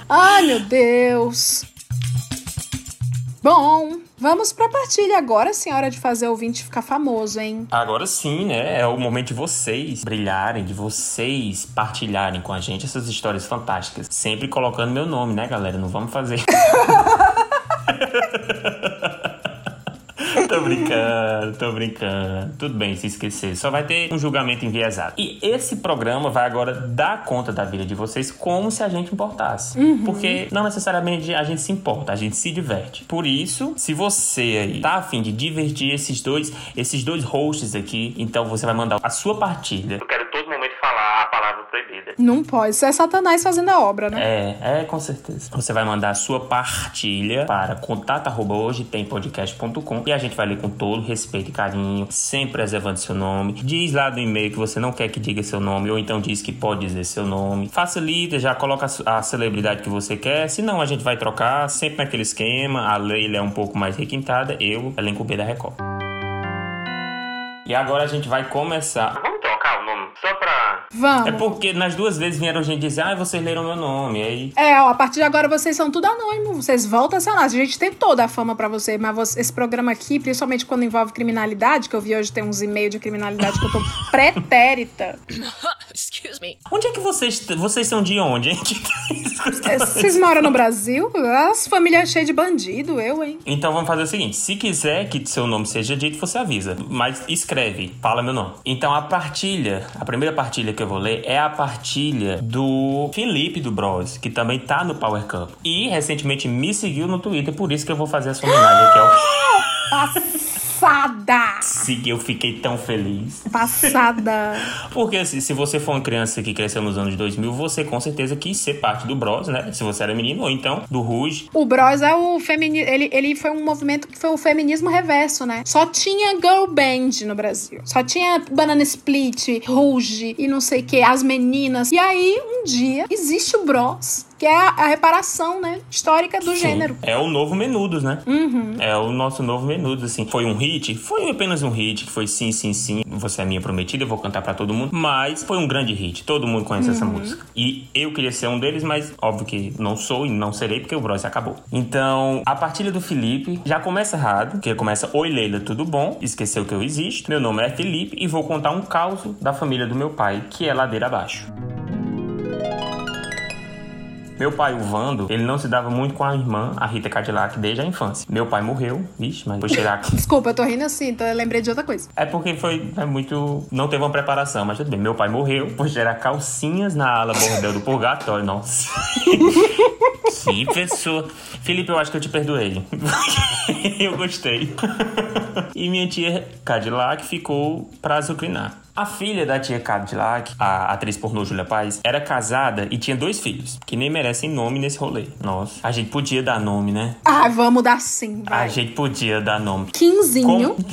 Ai, meu Deus. Bom, vamos pra partilha agora, senhora, de fazer o ouvinte ficar famoso, hein? Agora sim, né? É o momento de vocês brilharem, de vocês partilharem com a gente essas histórias fantásticas. Sempre colocando meu nome, né, galera? Não vamos fazer. tô brincando, tô brincando. Tudo bem se esquecer. Só vai ter um julgamento enviesado. E esse programa vai agora dar conta da vida de vocês como se a gente importasse. Porque não necessariamente a gente se importa, a gente se diverte. Por isso, se você aí tá afim de divertir esses dois, esses dois hosts aqui, então você vai mandar a sua partilha. Eu quero todo momento falar a palavra proibida. Não pode. Isso é Satanás fazendo a obra, né? É, é, com certeza. Você vai mandar a sua partilha para contato@hojetempodcast.com e a gente vai ler com todo respeito e carinho, sempre preservando seu nome. Diz lá no e-mail que você não quer que diga seu nome ou então diz que pode dizer seu nome. Facilita, já coloca a celebridade que você quer. Se não, a gente vai trocar sempre naquele esquema. A Leila é um pouco mais requintada, eu, elenco B da Record. E agora a gente vai começar. Vamos trocar o nome só pra. Vamos. É porque nas duas vezes vieram gente dizer, ah, vocês leram meu nome. Aí. É, ó, a partir de agora vocês são tudo anônimos. Vocês voltam a ser anônimos. A gente tem toda a fama pra você, mas você- esse programa aqui, principalmente quando envolve criminalidade, que eu vi hoje tem uns e-mails de criminalidade que eu tô pretérita. Excuse me. Onde é que vocês. Vocês são de onde, hein? É, Vocês moram no Brasil? As famílias cheias de bandido, eu, hein? Então vamos fazer o seguinte: se quiser que seu nome seja dito, você avisa. Mas escreve, fala meu nome. Então a partilha, a primeira partilha que eu vou ler é a partilha do Felipe do Bros, que também tá no Power Cup. E recentemente me seguiu no Twitter, por isso que eu vou fazer essa homenagem aqui ao. Passada! Se eu fiquei tão feliz. Passada! Porque se, se você for uma criança que cresceu nos anos 2000, você com certeza quis ser parte do Bros, né? Se você era menino, ou então do Rouge. O Bros é o feminismo. Ele, ele foi um movimento que foi o feminismo reverso, né? Só tinha girl band no Brasil. Só tinha Banana Split, Rouge e não sei o que, as meninas. E aí, um dia, existe o Bros, que é a, reparação, né? Histórica do Sim, gênero. É o novo Menudos, né? Uhum. É o nosso novo Menudos, assim. Foi um hit? Foi apenas um hit, que foi sim, sim, sim. Você é minha prometida, eu vou cantar pra todo mundo. Mas foi um grande hit. Todo mundo conhece essa Uhum. música. E eu queria ser um deles, mas óbvio que não sou e não serei, porque o Bros acabou. Então, a partilha do Felipe já começa errado, porque começa Oi Leila, tudo bom? Esqueceu que eu existo. Meu nome é Felipe e vou contar um caos da família do meu pai, que é ladeira abaixo. Meu pai, o Vando, ele não se dava muito com a irmã, a Rita Cadillac, desde a infância. Meu pai morreu, vixe, mas foi tirar. Desculpa, eu tô rindo assim, então eu lembrei de outra coisa. É porque foi é muito. Não teve uma preparação, mas tudo bem. Meu pai morreu por gerar calcinhas na ala bordel do purgatório. Nossa. que pessoa. Felipe, eu acho que eu te perdoei. eu gostei. e minha tia Cadillac ficou pra azucrinar. A filha da tia Cadillac, a atriz pornô Julia Paz, era casada e tinha dois filhos, que nem merecem nome nesse rolê. Nossa, a gente podia dar nome, né? Ah, vamos dar sim, A vai. gente podia dar nome. Quinzinho.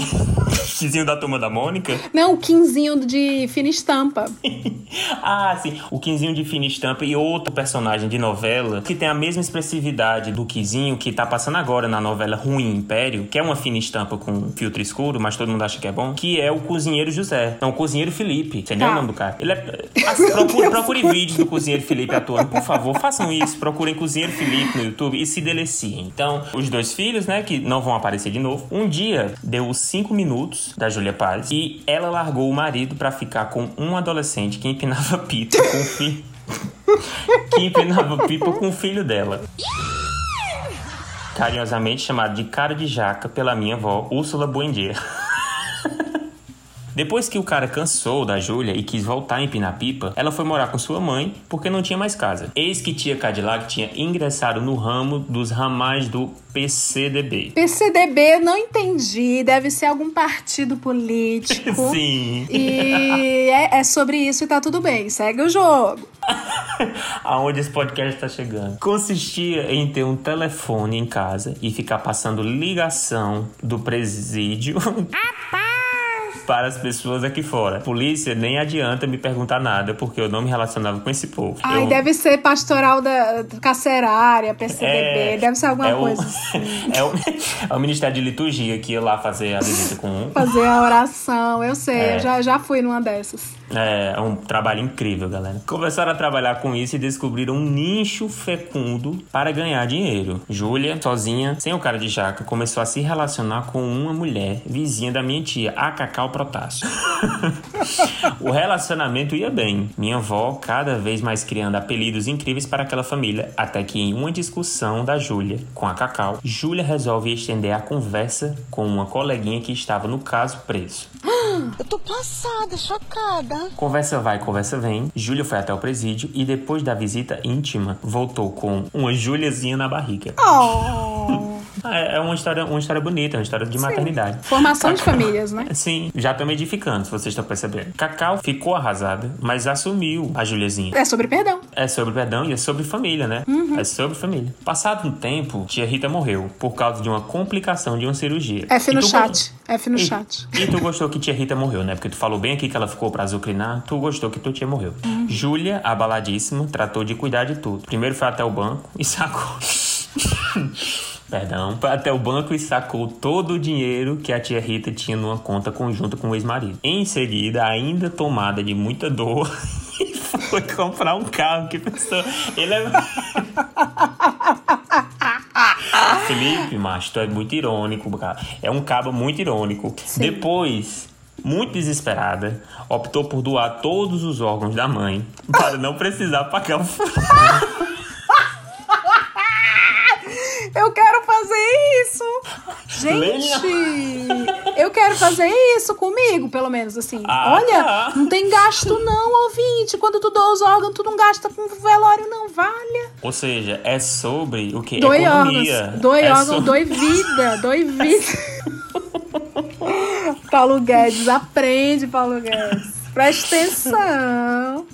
Quizinho da turma da Mônica? Não, o quinzinho de fina estampa. Ah, sim. O Quinzinho de Fina Estampa e outro personagem de novela que tem a mesma expressividade do Quinzinho que tá passando agora na novela Ruim Império, que é uma fina estampa com filtro escuro, mas todo mundo acha que é bom, que é o Cozinheiro José. Não, o Cozinheiro Felipe. Entendeu Tá. o nome do cara? Ele é... Assim, procure, procure vídeos do Cozinheiro Felipe atuando, por favor. Façam isso. Procurem Cozinheiro Felipe no YouTube e se deleciem. Então, os dois filhos, né, que não vão aparecer de novo. Um dia, deu os cinco minutos da Júlia Paz e ela largou o marido pra ficar com um adolescente que empinava pita com o filho. que empinava pipa com o filho dela. Carinhosamente chamado de cara de jaca pela minha avó, Úrsula Buendia. Depois que o cara cansou da Júlia e quis voltar em Pinapipa, ela foi morar com sua mãe porque não tinha mais casa. Eis que tia Cadillac tinha ingressado no ramo dos ramais do PCDB. PCDB, não entendi. Deve ser algum partido político. Sim. E é, é sobre isso e tá tudo bem. Segue o jogo. Aonde esse podcast está chegando. Consistia em ter um telefone em casa e ficar passando ligação do presídio. Para as pessoas aqui fora. Polícia nem adianta me perguntar nada, porque eu não me relacionava com esse povo. Ai, eu... deve ser pastoral da carcerária, PCDB, É, deve ser alguma é o- coisa assim. é, o, é o Ministério de Liturgia que ia lá fazer a visita com um. Fazer a oração, eu sei, É. eu já, já fui numa dessas. É, é um trabalho incrível, galera. Começaram a trabalhar com isso e descobriram um nicho fecundo para ganhar dinheiro. Júlia, sozinha, sem o cara de jaca, começou a se relacionar com uma mulher vizinha da minha tia, a Cacau Protássio. o relacionamento ia bem. Minha avó cada vez mais criando apelidos incríveis para aquela família, até que em uma discussão da Júlia com a Cacau, Júlia resolve estender a conversa com uma coleguinha que estava no caso preso. Eu tô passada, chocada. Conversa vai, conversa vem. Júlia foi até o presídio e depois da visita íntima, voltou com uma Juliazinha na barriga. Oh. É é uma história, uma história bonita, uma história de maternidade. Formação de famílias, né? Sim, já estamos edificando, se vocês estão percebendo. Cacau ficou arrasada, mas assumiu a Juliazinha. É sobre perdão. É sobre perdão e é sobre família, né? Uhum. É sobre família. Passado um tempo, tia Rita morreu por causa de uma complicação de uma cirurgia. F no chat. F no E- chat. E tu gostou que tia Rita morreu, né? Porque tu falou bem aqui que ela ficou pra azucrinar. Tu gostou que tua tia morreu. Uhum. Júlia, abaladíssima, tratou de cuidar de tudo. Primeiro foi até o banco e sacou. Perdão. Foi até o banco e sacou todo o dinheiro que a tia Rita tinha numa conta conjunta com o ex-marido. Em seguida, ainda tomada de muita dor, foi comprar um carro que pensou. Ele é. Felipe, macho, tu é muito irônico, cara. É um cabo muito irônico. Depois, muito desesperada, optou por doar todos os órgãos da mãe para não precisar pagar o Eu quero fazer isso! Gente! Eu quero fazer isso comigo, pelo menos, assim. Ah, Olha, tá. não tem gasto não, ouvinte. Quando tu doa os órgãos, tu não gasta com velório, não, valha. Ou seja, é sobre o que? Doe Economia. órgãos. Doe é órgãos, sobre- doe vida, doe vida. Paulo Guedes, aprende, Paulo Guedes. Presta atenção.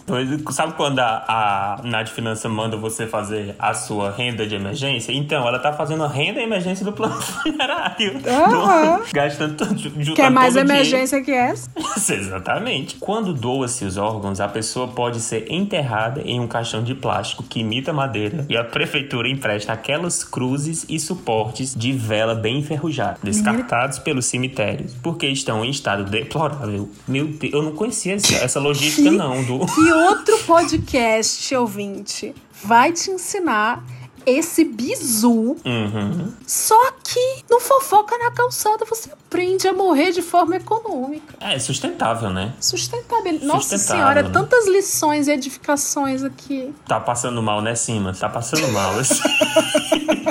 Sabe quando a, a Nath Finança manda você fazer a sua renda de emergência? Então, ela tá fazendo a renda de emergência do plano funerário. Do- Gastando tudo, Quer mais o dinheiro. emergência que essa? Exatamente. Quando doa-se os órgãos, a pessoa pode ser enterrada em um caixão de plástico que imita madeira e a prefeitura empresta aquelas cruzes e suportes de vela bem enferrujados, descartados pelos cemitérios, porque estão em estado deplorável. Meu Deus, eu não conhecia essa, essa logística não, do... Que outro podcast, ouvinte, vai te ensinar esse bizu. Uhum. Só que no Fofoca na Calçada você aprende a morrer de forma econômica. É sustentável, né? Sustentável. Nossa Sustentável, senhora, né? tantas lições e edificações aqui. Tá passando mal, né, Simas? Tá passando mal.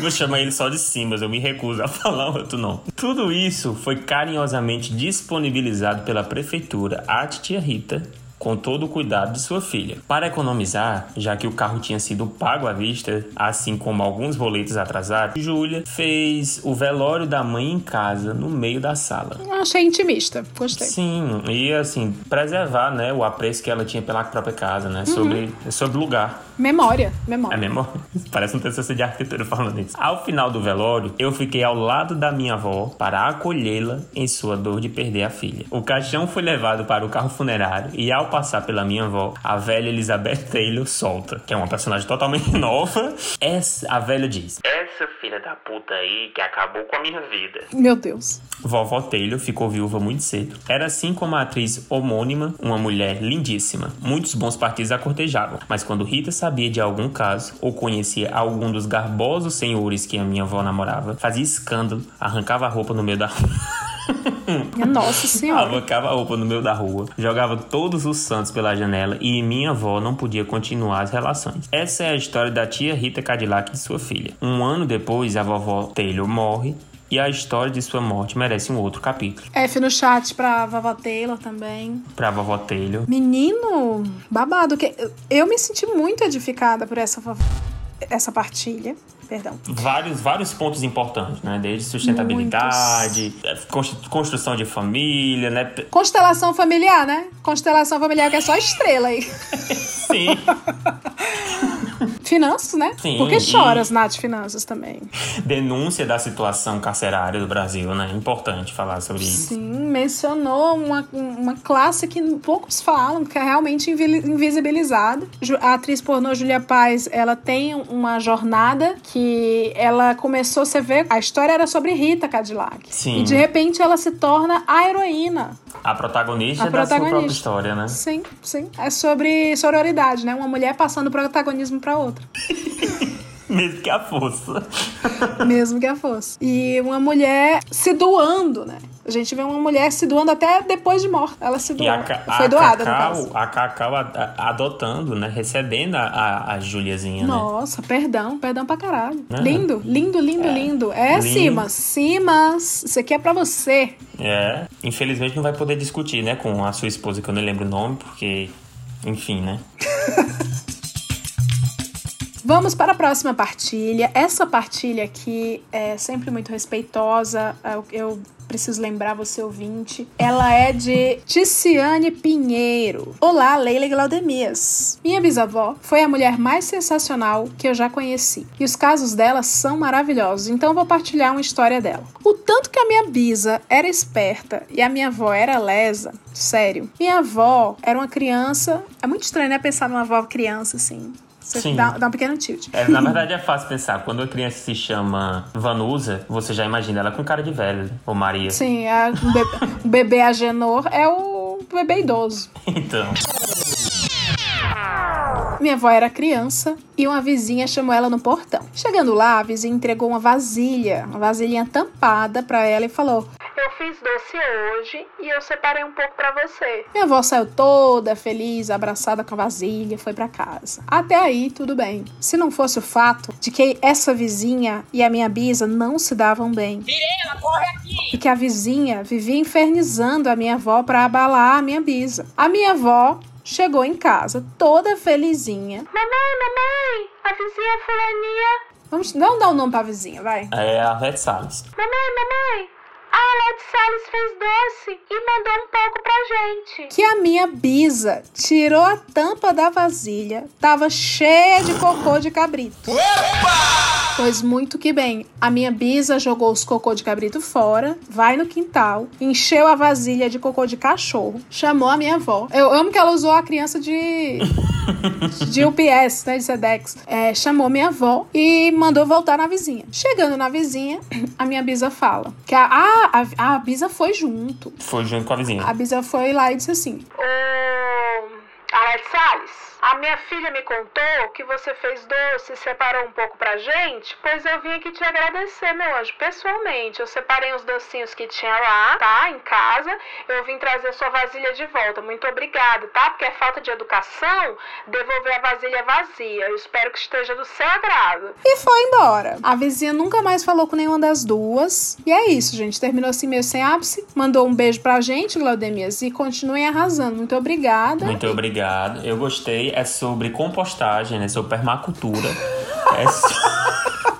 Vou chamar ele só de Simas, eu me recuso a falar outro não. Tudo isso foi carinhosamente disponibilizado pela prefeitura à tia Rita, com todo o cuidado de sua filha. Para economizar, já que o carro tinha sido pago à vista, assim como alguns boletos atrasados, Júlia fez o velório da mãe em casa, no meio da sala. Eu Achei intimista. Gostei. Sim, e assim, preservar, né, o apreço que ela tinha pela própria casa, né, sobre, sobre o lugar. Memória. Memória. É mesmo? Parece um TCC de arquitetura falando isso. Ao final do velório, eu fiquei ao lado da minha avó para acolhê-la em sua dor de perder a filha. O caixão foi levado para o carro funerário e ao passar pela minha avó, a velha Elizabeth Taylor solta, que é uma personagem totalmente nova. Essa, a velha diz: Essa filha da puta aí que acabou com a minha vida. Meu Deus. Vovó Taylor ficou viúva muito cedo. Era assim como a atriz homônima, uma mulher lindíssima. Muitos bons partidos a cortejavam, mas quando Rita sabia de algum caso ou conhecia algum dos garbosos senhores que a minha avó namorava, fazia escândalo, arrancava a roupa no meio da Nossa senhora. Arrancava a roupa no meio da rua, jogava todos os santos pela janela e minha avó não podia continuar as relações. Essa é a história da tia Rita Cadillac de sua filha. Um ano depois, a vovó Taylor morre. e a história de sua morte merece um outro capítulo. F no chat pra Vavó Taylor também. Pra vovó Telho. Menino, babado. Que eu me senti muito edificada por essa, essa partilha. Perdão. Vários, vários pontos importantes, né? Desde sustentabilidade, const- construção de família, né? Constelação familiar, né? Constelação familiar que é só estrela aí. Sim. Finanças, né? Sim, Por que e- choras, Nath, finanças também? Denúncia da situação carcerária do Brasil, né? Importante falar sobre isso. Sim, mencionou uma, uma classe que poucos falam, que é realmente invi- invisibilizada. A atriz pornô Julia Paz, ela tem uma jornada que ela começou, você vê, a história era sobre Rita Cadillac. Sim. E de repente ela se torna a heroína. A protagonista A da sua própria protagonista. história, né? Sim, sim. É sobre sororidade, né? Uma mulher passando protagonismo pra outra. Mesmo que a força. mesmo que a fosse. E uma mulher se doando, né? A gente vê uma mulher se doando até depois de morta. Ela se doou. Foi doada, no Cacau, caso. a Cacau adotando, né? Recebendo a, a, a Juliazinha, né? Nossa, perdão, perdão pra caralho. É. Lindo, lindo, lindo, lindo. É, Lindo. Simas, Simas, isso aqui é pra você. É. Infelizmente não vai poder discutir, né? Com a sua esposa, que eu não lembro o nome, porque... Enfim, né? Vamos para a próxima partilha. Essa partilha aqui é sempre muito respeitosa. Eu, eu preciso lembrar você, ouvinte. Ela é de Ticiane Pinheiro. Olá, Leila Glaudemias. Minha bisavó foi a mulher mais sensacional que eu já conheci. E os casos dela são maravilhosos. Então vou partilhar uma história dela. O tanto que a minha bisa era esperta e a minha avó era lesa, sério. Minha avó era uma criança. É muito estranho, né? Pensar numa avó criança assim. Você Sim. dá, dá um pequeno tilt. É, na verdade é fácil pensar. Quando a criança se chama Vanusa, você já imagina ela com cara de velho. Ou Maria. Sim, a, um, bebê, um bebê Agenor é o bebê idoso. Então. Minha avó era criança e uma vizinha chamou ela no portão. Chegando lá, a vizinha entregou uma vasilha, uma vasilhinha tampada pra ela e falou: Eu fiz doce hoje e eu separei um pouco pra você. Minha avó saiu toda feliz, abraçada com a vasilha, foi pra casa. Até aí, tudo bem. Se não fosse o fato de que essa vizinha e a minha bisa não se davam bem. Mirela, corre aqui! E que a vizinha vivia infernizando a minha avó pra abalar a minha bisa. A minha avó chegou em casa toda felizinha. Mamãe, mamãe, a vizinha fulaninha. Vamos, vamos dar o nome pra vizinha, vai. É a Red Salles. Mamãe, mamãe, a Alex Salles fez doce e mandou um pouco pra gente. Que a minha bisa tirou a tampa da vasilha, tava cheia de cocô de cabrito. Pois muito que bem, a minha bisa jogou os cocô de cabrito fora, vai no quintal, encheu a vasilha de cocô de cachorro, chamou a minha avó. Eu amo que ela usou a criança de de UPS, né, de Sedex, é, chamou minha avó e mandou voltar na vizinha. Chegando na vizinha, a minha bisa fala que a, a, a, a bisa foi junto. Foi junto com a vizinha. A bisa foi lá e disse assim: a minha filha me contou que você fez doce e separou um pouco pra gente, pois eu vim aqui te agradecer, meu anjo, pessoalmente. Eu separei os docinhos que tinha lá, tá? Em casa. Eu vim trazer sua vasilha de volta. Muito obrigada, tá? Porque é falta de educação devolver a vasilha vazia. Eu espero que esteja do seu agrado. E foi embora. A vizinha nunca mais falou com nenhuma das duas. E é isso, gente. Terminou assim meio sem ápice. Mandou um beijo pra gente, Glaudemias. E continuem arrasando. Muito obrigada. Muito obrigado. Eu gostei. É sobre compostagem, né? Sobre permacultura. é, so-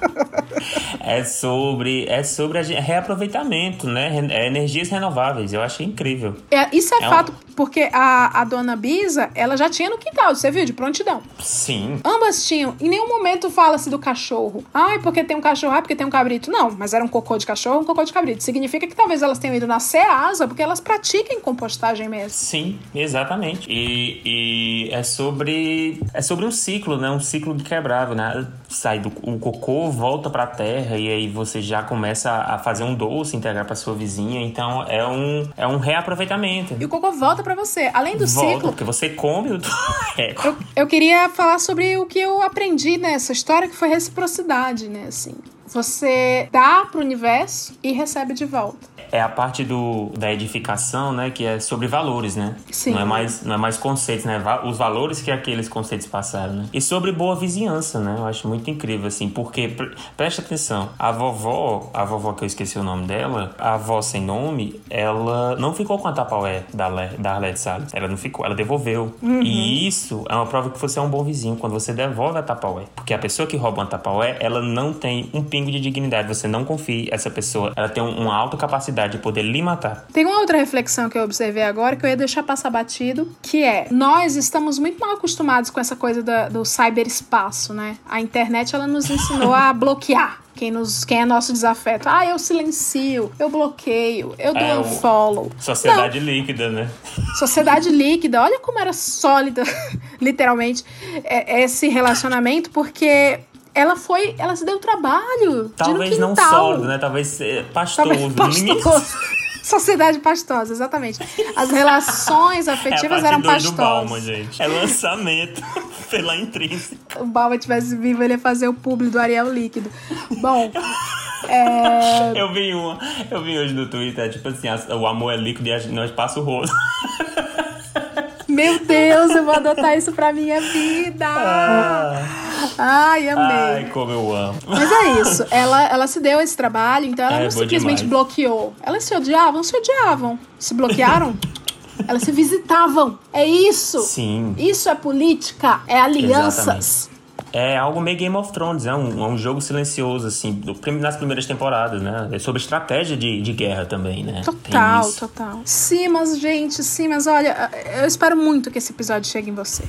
é sobre é sobre reaproveitamento, né? É energias renováveis. Eu achei incrível. É, isso é, É um- fato, porque a, a dona Bisa, ela já tinha no quintal, você viu? De prontidão. Sim. Ambas tinham. Em nenhum momento fala-se do cachorro. Ai, porque tem um cachorro, ai, porque tem um cabrito. Não, mas era um cocô de cachorro, um cocô de cabrito. Significa que talvez elas tenham ido na Ceasa, porque elas pratiquem compostagem mesmo. Sim, exatamente. E, e é sobre é sobre um ciclo, né? Um ciclo quebrável, né? Sai do o cocô, volta pra terra e aí você já começa a fazer um doce, entregar pra sua vizinha. Então é um é um reaproveitamento. E o cocô volta pra você. Além do Volta, ciclo, porque você come o é, eu queria falar sobre o que eu aprendi nessa história, que foi reciprocidade, né? Assim, Você dá pro universo e recebe de volta. É a parte do, da edificação, né? Que é sobre valores, né? Sim. Não é mais, não é mais conceitos, né? Os valores que aqueles conceitos passaram, né? E sobre boa vizinhança, né? Eu acho muito incrível, assim, porque, pre- preste atenção, a vovó, a vovó que eu esqueci o nome dela, a avó sem nome, ela não ficou com a tapaué da, Le, da Arlete Salles. Ela não ficou, ela devolveu. Uhum. E isso é uma prova que você é um bom vizinho, quando você devolve a tapaué. Porque a pessoa que rouba uma tapaué, ela não tem um pingo de dignidade. Você não confie. Essa pessoa, ela tem um- uma alta capacidade de poder lhe matar. Tem uma outra reflexão que eu observei agora que eu ia deixar passar batido, que é nós estamos muito mal acostumados com essa coisa da- do cyberespaço, né? A internet ela nos ensinou a bloquear. Quem, nos, quem é nosso desafeto. Ah, eu silencio, eu bloqueio, eu dou É, unfollow. Sociedade líquida, né? Sociedade líquida, olha como era sólida, literalmente, é- esse relacionamento, porque ela foi, ela se deu trabalho. Talvez de não sólido, né? Talvez pastoso. Talvez pastoso. Sociedade pastosa, exatamente. As relações É afetivas parte eram do Balma, pastosas. gente. É lançamento pela intrínseca. o Balma tivesse vivo, ele ia fazer o publi do Ariel Líquido. Bom, é... Eu vi uma, eu vi hoje no Twitter, tipo assim, as- o amor é líquido e nós passa o rosto. Meu Deus, eu vou adotar isso pra minha vida. Ai, amei. Ai, como eu amo. Mas é isso, ela, ela se deu esse trabalho, então ela É, não simplesmente demais. bloqueou. Elas se odiavam, se odiavam. Se bloquearam, elas se visitavam. É isso. Sim. Isso é política, é alianças. É algo meio Game of Thrones, é um, é um jogo silencioso, assim, do nas primeiras temporadas, né? É sobre estratégia de, de guerra também, né? Total, total. Sim, mas, gente, sim, mas olha, eu espero muito que esse episódio chegue em você.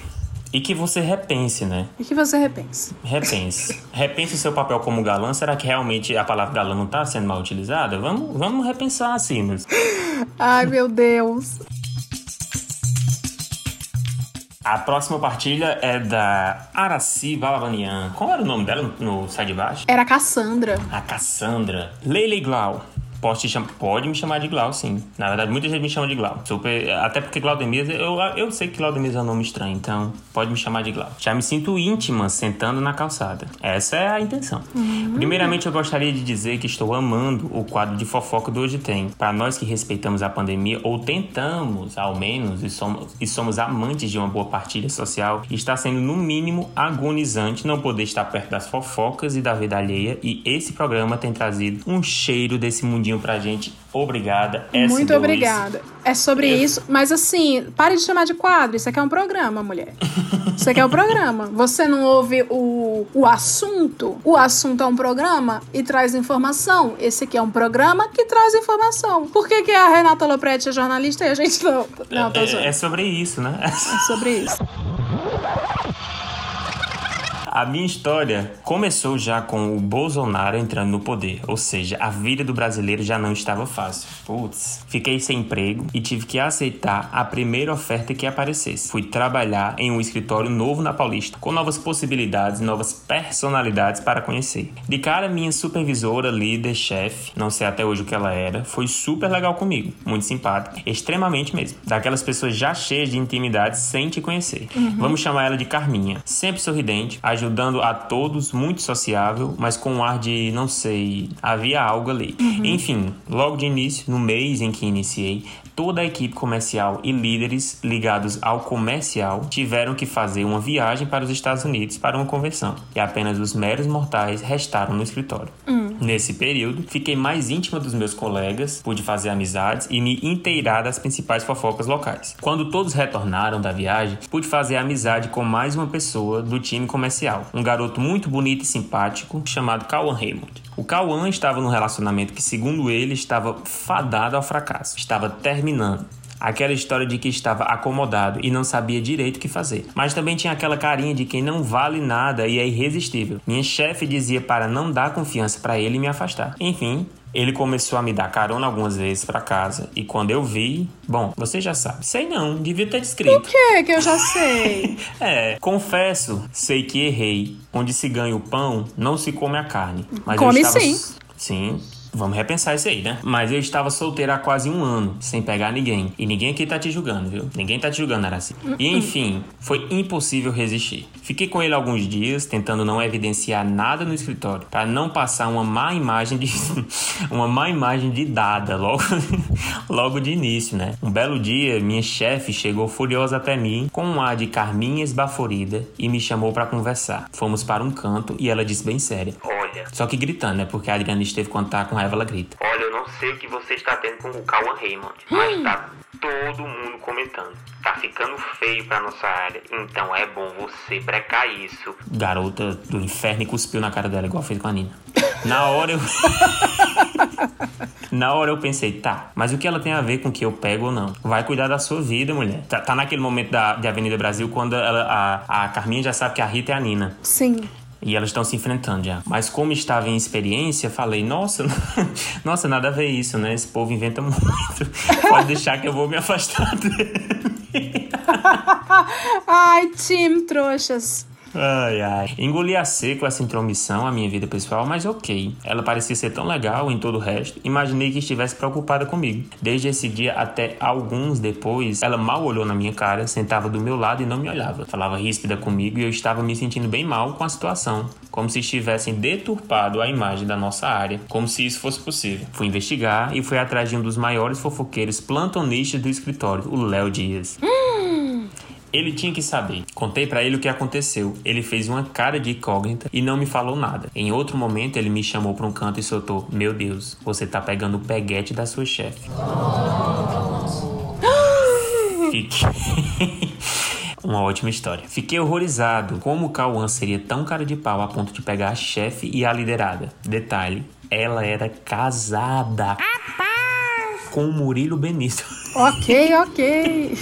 E que você repense, né? E que você repense. Repense. Repense o seu papel como galã. Será que realmente a palavra galã não tá sendo mal utilizada? Vamos, vamos repensar, assim, mas... Ai, meu Deus. A próxima partilha é da Araci Balavanian. Qual era o nome dela no, no site de baixo? Era a Cassandra. A Cassandra. Leila Glau. Cham... Pode me chamar de Glau, sim. Na verdade, muita gente me chama de Glau. Super... Até porque Glaudemir, eu, eu sei que Glaudemir é um nome estranho, então pode me chamar de Glau. Já me sinto íntima sentando na calçada. Essa é a intenção. Primeiramente, eu gostaria de dizer que estou amando o quadro de fofoca do Hoje Tem. Para nós que respeitamos a pandemia, ou tentamos, ao menos, e somos, e somos amantes de uma boa partilha social, está sendo, no mínimo, agonizante não poder estar perto das fofocas e da vida alheia. E esse programa tem trazido um cheiro desse mundinho pra gente. Obrigada. S2. Muito obrigada. É sobre isso, mas assim, pare de chamar de quadro. Isso aqui é um programa, mulher. Isso aqui é um programa. Você não ouve o, o assunto? O assunto é um programa e traz informação. Esse aqui é um programa que traz informação. Por que, que a Renata Lopretti é jornalista e a gente não? Não, tô zoando. É, é sobre isso, né? É sobre isso. A minha história começou já com o Bolsonaro entrando no poder, ou seja, a vida do brasileiro já não estava fácil. Putz, fiquei sem emprego e tive que aceitar a primeira oferta que aparecesse. Fui trabalhar em um escritório novo na Paulista, com novas possibilidades e novas personalidades para conhecer. De cara, minha supervisora, líder, chefe, não sei até hoje o que ela era, foi super legal comigo, muito simpática, extremamente mesmo. Daquelas pessoas já cheias de intimidade sem te conhecer. Uhum. Vamos chamar ela de Carminha. Sempre sorridente, ajudando a todos, muito sociável, mas com um ar de, não sei, havia algo ali. Uhum. Enfim, logo de início, no mês em que iniciei, toda a equipe comercial e líderes ligados ao comercial tiveram que fazer uma viagem para os Estados Unidos para uma convenção. E apenas os meros mortais restaram no escritório. Hum. Nesse período, fiquei mais íntima dos meus colegas, pude fazer amizades e me inteirar das principais fofocas locais. Quando todos retornaram da viagem, pude fazer amizade com mais uma pessoa do time comercial, um garoto muito bonito e simpático chamado Cauan Raymond. O Cauã estava num relacionamento que, segundo ele, estava fadado ao fracasso, estava terminando. Aquela história de que estava acomodado e não sabia direito o que fazer. Mas também tinha aquela carinha de quem não vale nada e é irresistível. Minha chefe dizia para não dar confiança para ele e me afastar. Enfim, ele começou a me dar carona algumas vezes para casa e quando eu vi, bom, você já sabe. Sei não, devia ter O descrito. que que eu já sei? É, confesso, sei que errei. Onde se ganha o pão, não se come a carne. Mas Come eu estava... sim. Sim. Vamos repensar isso aí, né? Mas eu estava solteiro há quase um ano, sem pegar ninguém. E ninguém aqui tá te julgando, viu? Ninguém tá te julgando, Araci. E enfim, foi impossível resistir. Fiquei com ele alguns dias, tentando não evidenciar nada no escritório, para não passar uma má imagem de. uma má imagem de dada logo, logo de início, né? Um belo dia, minha chefe chegou furiosa até mim, com um ar de carminha esbaforida, e me chamou para conversar. Fomos para um canto e ela disse bem séria: Olha. Só que gritando, né? Porque a Adriana esteve quando tá com raiva, ela grita. Olha, eu não sei o que você está tendo com o Cauã Raymond, mas tá todo mundo comentando. Tá ficando feio pra nossa área, então é bom você brecar isso. Garota do inferno e cuspiu na cara dela, igual fez com a Nina. Na hora eu. Na hora eu pensei, tá, mas o que ela tem a ver com que eu pego ou não? Vai cuidar da sua vida, mulher. Tá, tá naquele momento da, de Avenida Brasil quando ela, a, a Carminha já sabe que a Rita é a Nina. Sim. E elas estão se enfrentando já. Mas como estava em experiência, falei, nossa, nossa, nada a ver isso, né? Esse povo inventa muito. Pode deixar que eu vou me afastar dele. Ai, time, trouxas. Ai, ai. Engoli a seco essa intromissão à minha vida pessoal, mas ok. Ela parecia ser tão legal em todo o resto. Imaginei que estivesse preocupada comigo. Desde esse dia até alguns depois, ela mal olhou na minha cara, sentava do meu lado e não me olhava. Falava ríspida comigo e eu estava me sentindo bem mal com a situação. Como se estivessem deturpado a imagem da nossa área. Como se isso fosse possível. Fui investigar e fui atrás de um dos maiores fofoqueiros plantonistas do escritório, o Léo Dias. Ele tinha que saber. Contei para ele o que aconteceu. Ele fez uma cara de incógnita e não me falou nada. Em outro momento, ele me chamou para um canto e soltou: Meu Deus, você tá pegando o peguete da sua chefe. Fiquei. Uma ótima história. Fiquei horrorizado. Como Cauã seria tão cara de pau a ponto de pegar a chefe e a liderada? Detalhe: ela era casada com o Murilo Benito. Ok, ok.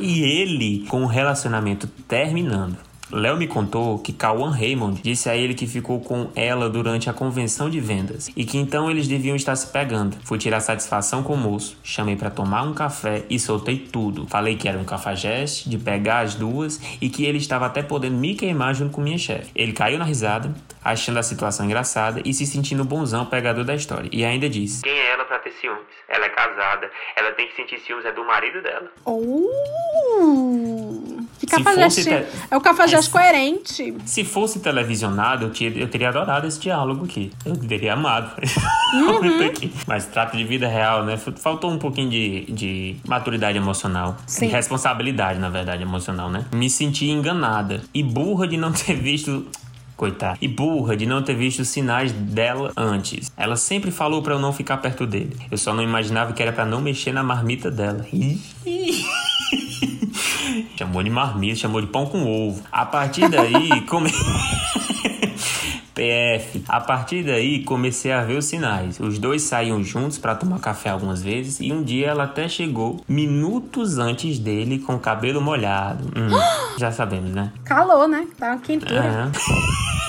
e ele com o relacionamento terminando. Léo me contou que Cauã Raymond disse a ele que ficou com ela durante a convenção de vendas e que então eles deviam estar se pegando. Fui tirar satisfação com o moço, chamei para tomar um café e soltei tudo. Falei que era um cafajeste, de pegar as duas e que ele estava até podendo me queimar junto com minha chefe. Ele caiu na risada, achando a situação engraçada e se sentindo bonzão pegador da história. E ainda disse: Quem é ela para ter ciúmes? Ela é casada, ela tem que sentir ciúmes é do marido dela. Oh! Que cafajeste. te- É o cafajeste coerente. Se fosse televisionado, eu, tinha- eu teria adorado esse diálogo aqui. Eu teria amado. Uhum. Mas trata de vida real, né? Faltou um pouquinho de, de maturidade emocional. Sim. De responsabilidade, na verdade, emocional, né? Me senti enganada. E burra de não ter visto. Coitada. E burra de não ter visto os sinais dela antes. Ela sempre falou pra eu não ficar perto dele. Eu só não imaginava que era pra não mexer na marmita dela. Chamou de marmita, chamou de pão com ovo. A partir daí, come... PF. A partir daí, comecei a ver os sinais. Os dois saíam juntos para tomar café algumas vezes e um dia ela até chegou minutos antes dele com o cabelo molhado. Hum, já sabemos, né? Calor, né? Tá uma quentura. Aham.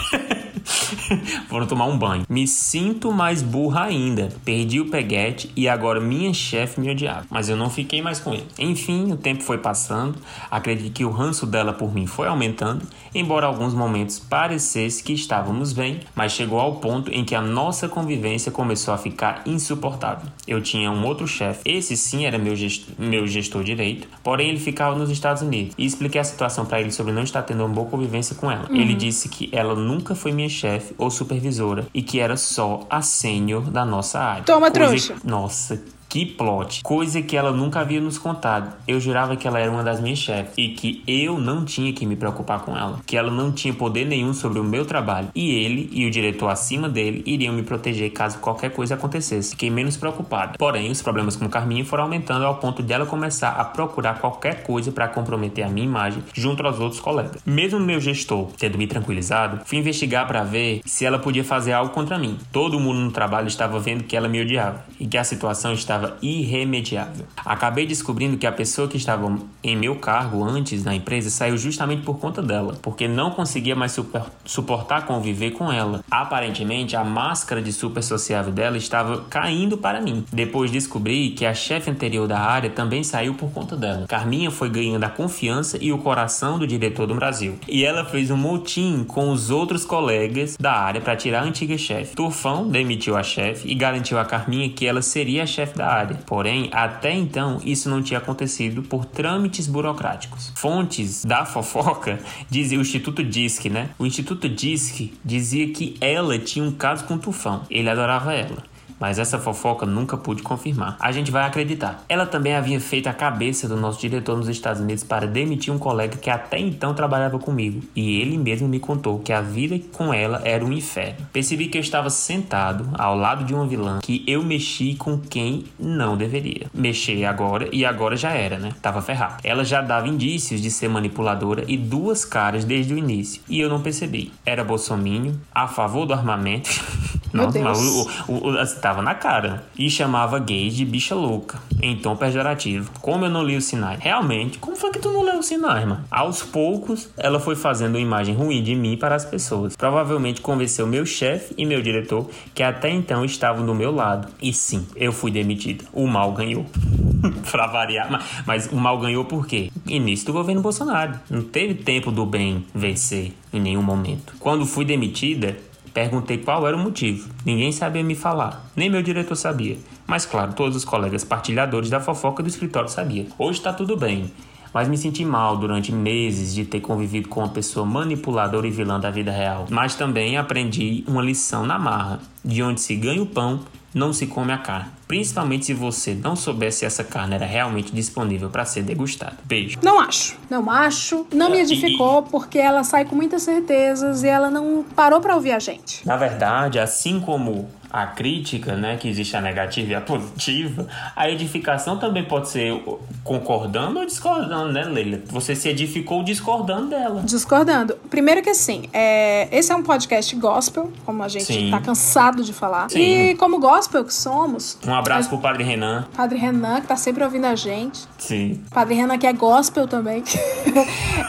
Foram tomar um banho. Me sinto mais burra ainda. Perdi o peguete e agora minha chefe me odiava. Mas eu não fiquei mais com ele. Enfim, o tempo foi passando. Acredito que o ranço dela por mim foi aumentando. Embora alguns momentos parecesse que estávamos bem, mas chegou ao ponto em que a nossa convivência começou a ficar insuportável. Eu tinha um outro chefe. Esse sim era meu gestor, meu gestor direito. Porém, ele ficava nos Estados Unidos. E expliquei a situação para ele sobre não estar tendo uma boa convivência com ela. Uhum. Ele disse que ela nunca foi minha chefe ou supervisora e que era só a sênior da nossa área. Toma, Coisa- trouxa. Nossa, que plot. Coisa que ela nunca havia nos contado. Eu jurava que ela era uma das minhas chefes e que eu não tinha que me preocupar com ela. Que ela não tinha poder nenhum sobre o meu trabalho. E ele e o diretor acima dele iriam me proteger caso qualquer coisa acontecesse. Fiquei menos preocupada. Porém, os problemas com Carminha foram aumentando ao ponto de ela começar a procurar qualquer coisa para comprometer a minha imagem junto aos outros colegas. Mesmo meu gestor tendo me tranquilizado, fui investigar para ver se ela podia fazer algo contra mim. Todo mundo no trabalho estava vendo que ela me odiava e que a situação estava estava irremediável. Acabei descobrindo que a pessoa que estava em meu cargo antes na empresa saiu justamente por conta dela, porque não conseguia mais suportar conviver com ela. Aparentemente, a máscara de super sociável dela estava caindo para mim. Depois descobri que a chefe anterior da área também saiu por conta dela. Carminha foi ganhando a confiança e o coração do diretor do Brasil. E ela fez um motim com os outros colegas da área para tirar a antiga chefe. Turfão demitiu a chefe e garantiu a Carminha que ela seria a chefe da área. Porém, até então, isso não tinha acontecido por trâmites burocráticos. Fontes da fofoca dizia o Instituto Disque, né? O Instituto Disque dizia que ela tinha um caso com o Tufão. Ele adorava ela mas essa fofoca nunca pude confirmar. A gente vai acreditar. Ela também havia feito a cabeça do nosso diretor nos Estados Unidos para demitir um colega que até então trabalhava comigo, e ele mesmo me contou que a vida com ela era um inferno. Percebi que eu estava sentado ao lado de uma vilã que eu mexi com quem não deveria. Mexer agora e agora já era, né? Tava ferrado. Ela já dava indícios de ser manipuladora e duas caras desde o início, e eu não percebi. Era bolsominho, a favor do armamento. Nossa, mas o, o, o, tava na cara. E chamava gays de bicha louca, em tom pejorativo. Como eu não li os sinais? Realmente, como foi que tu não leu os sinais, mano? Aos poucos, ela foi fazendo uma imagem ruim de mim para as pessoas. Provavelmente convenceu meu chefe e meu diretor, que até então estavam do meu lado. E sim, eu fui demitido. O mal ganhou. pra variar. Mas, mas o mal ganhou por quê? Início do governo Bolsonaro. Não teve tempo do bem vencer em nenhum momento. Quando fui demitida, Perguntei qual era o motivo. Ninguém sabia me falar, nem meu diretor sabia. Mas claro, todos os colegas partilhadores da fofoca do escritório sabiam. Hoje está tudo bem, mas me senti mal durante meses de ter convivido com uma pessoa manipuladora e vilã da vida real. Mas também aprendi uma lição na marra, de onde se ganha o pão, não se come a carne. Principalmente se você não soubesse se essa carne era realmente disponível para ser degustada. Beijo. Não acho. Não acho. Não me edificou porque ela sai com muitas certezas e ela não parou para ouvir a gente. Na verdade, assim como a crítica, né, que existe a negativa e a positiva, a edificação também pode ser concordando ou discordando, né, Leila? Você se edificou discordando dela. Discordando. Primeiro que assim, é... esse é um podcast gospel, como a gente Sim. tá cansado de falar. Sim. E como gospel que somos. Um abraço pro Padre Renan. Padre Renan, que tá sempre ouvindo a gente. Sim. Padre Renan, que é gospel também.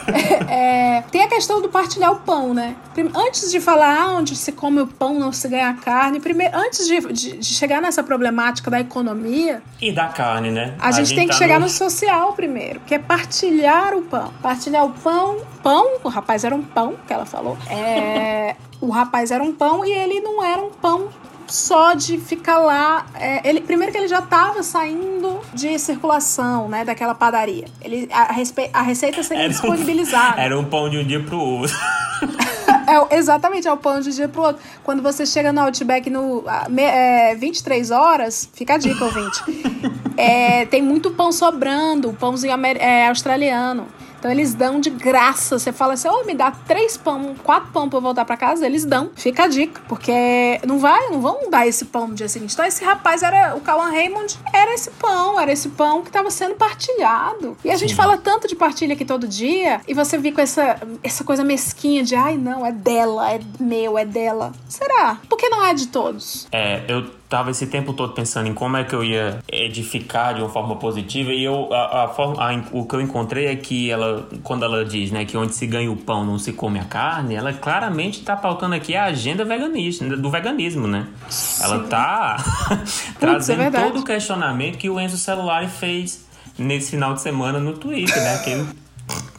é... É... Tem a questão do partilhar o pão, né? Antes de falar onde se come o pão, não se ganha carne, primeiro antes de, de, de, chegar nessa problemática da economia. E da carne, né? A, a gente, gente, tem tá que chegar no... no social primeiro, que é partilhar o pão. Partilhar o pão. Pão, o rapaz era um pão, que ela falou. É, o rapaz era um pão e ele não era um pão só de ficar lá. É, ele, primeiro que ele já estava saindo de circulação, né, daquela padaria. Ele, a, a receita seria era disponibilizada. Um, era um pão de um dia pro outro. É, exatamente, é o pão de um dia pro outro. Quando você chega no Outback no é, 23 horas, fica a dica, ouvinte. é, tem muito pão sobrando, pãozinho é, australiano. Então eles dão de graça. Você fala assim, oh, me dá três pão, quatro pão pra eu voltar pra casa, eles dão. Fica a dica, porque não vai, não vão dar esse pão no dia seguinte. Então esse rapaz era, o Cauan Raymond, era esse pão, era esse pão que tava sendo partilhado. E a gente fala tanto de partilha aqui todo dia, e você vê com essa, essa coisa mesquinha de, ai não, é dela, é meu, é dela. Será? Porque não é de todos. É, eu tava esse tempo todo pensando em como é que eu ia edificar de uma forma positiva e eu a, a forma a, o que eu encontrei é que ela quando ela diz né que onde se ganha o pão não se come a carne ela claramente está pautando aqui a agenda veganista do veganismo né? Sim. ela tá trazendo é todo o questionamento que o Enzo Celulari fez nesse final de semana no Twitter né? Aquele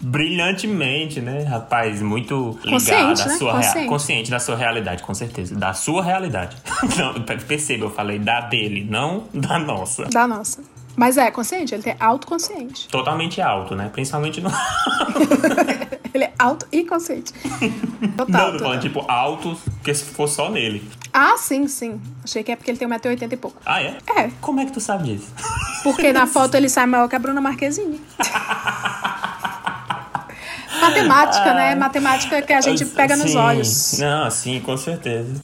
brilhantemente, né, rapaz? Muito ligado à né? sua consciente. Rea... consciente da sua realidade, com certeza. Da sua realidade. não, perceba, eu falei da dele, não da nossa. Da nossa. Mas é consciente, ele é autoconsciente. Totalmente alto, né? Principalmente no. ele é alto e consciente. Total. Não, tô falando tipo alto, porque se for só nele. Ah, sim, sim. Achei que é porque ele tem 1,80m e pouco. Ah, é? É. Como é que tu sabe disso? Porque na foto ele sai maior que a Bruna Marquezine. Matemática, né? Matemática que a gente pega sim. nos olhos. Não, sim, com certeza.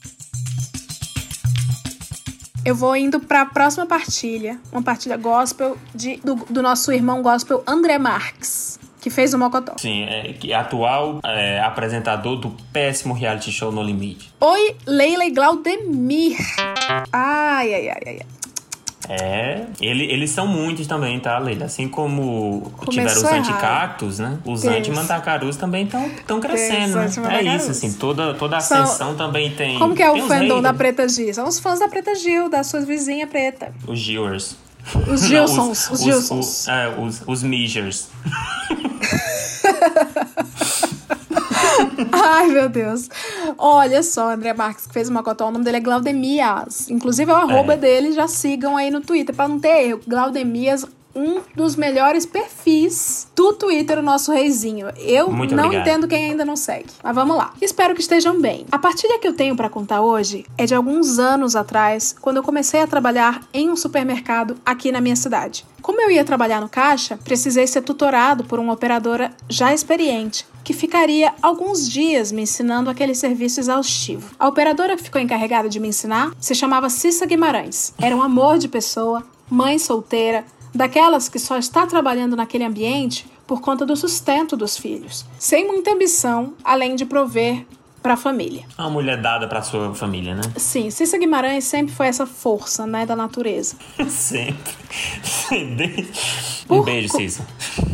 Eu vou indo para a próxima partilha, uma partilha gospel de, do, do, nosso irmão gospel André Marques, que fez o Mocotó. Sim, é, que é atual é, apresentador do péssimo reality show No Limite. Oi, Leila e Glaudemir. Ai, ai, ai, ai. É, ele, eles são muitos também, tá, Leila? Assim como Começou tiveram os anticactos, né? Os Isso. anti-mandacarus também estão crescendo, né? É isso, assim, toda, toda São- ascensão também tem. Como que é o os fandom da Preta Gil? São os fãs da Preta Gil, da sua vizinha preta. Os Gilers. Os Não, Gilsons, os Gilsons. Os, é, os, os Measures. Ai, meu Deus. Olha só, André Marques que fez uma cotó. O nome dele é Glaudemias. Inclusive, é o arroba É. dele. Já sigam aí no Twitter pra não ter erro. Glaudemias, um dos melhores perfis do Twitter, o nosso reizinho. Eu Muito não obrigado. entendo quem ainda não segue. Mas vamos lá. Espero que estejam bem. A partilha que eu tenho pra contar hoje é de alguns anos atrás, quando eu comecei a trabalhar em um supermercado aqui na minha cidade. Como eu ia trabalhar no caixa, precisei ser tutorado por uma operadora já experiente, que ficaria alguns dias me ensinando aquele serviço exaustivo. A operadora que ficou encarregada de me ensinar se chamava Cissa Guimarães. Era um amor de pessoa, mãe solteira, daquelas que só está trabalhando naquele ambiente por conta do sustento dos filhos, sem muita ambição, além de prover para a família. Uma mulher dada pra sua família, né? Sim, Cissa Guimarães sempre foi essa força, né, da natureza. Sempre. Um beijo, Cissa.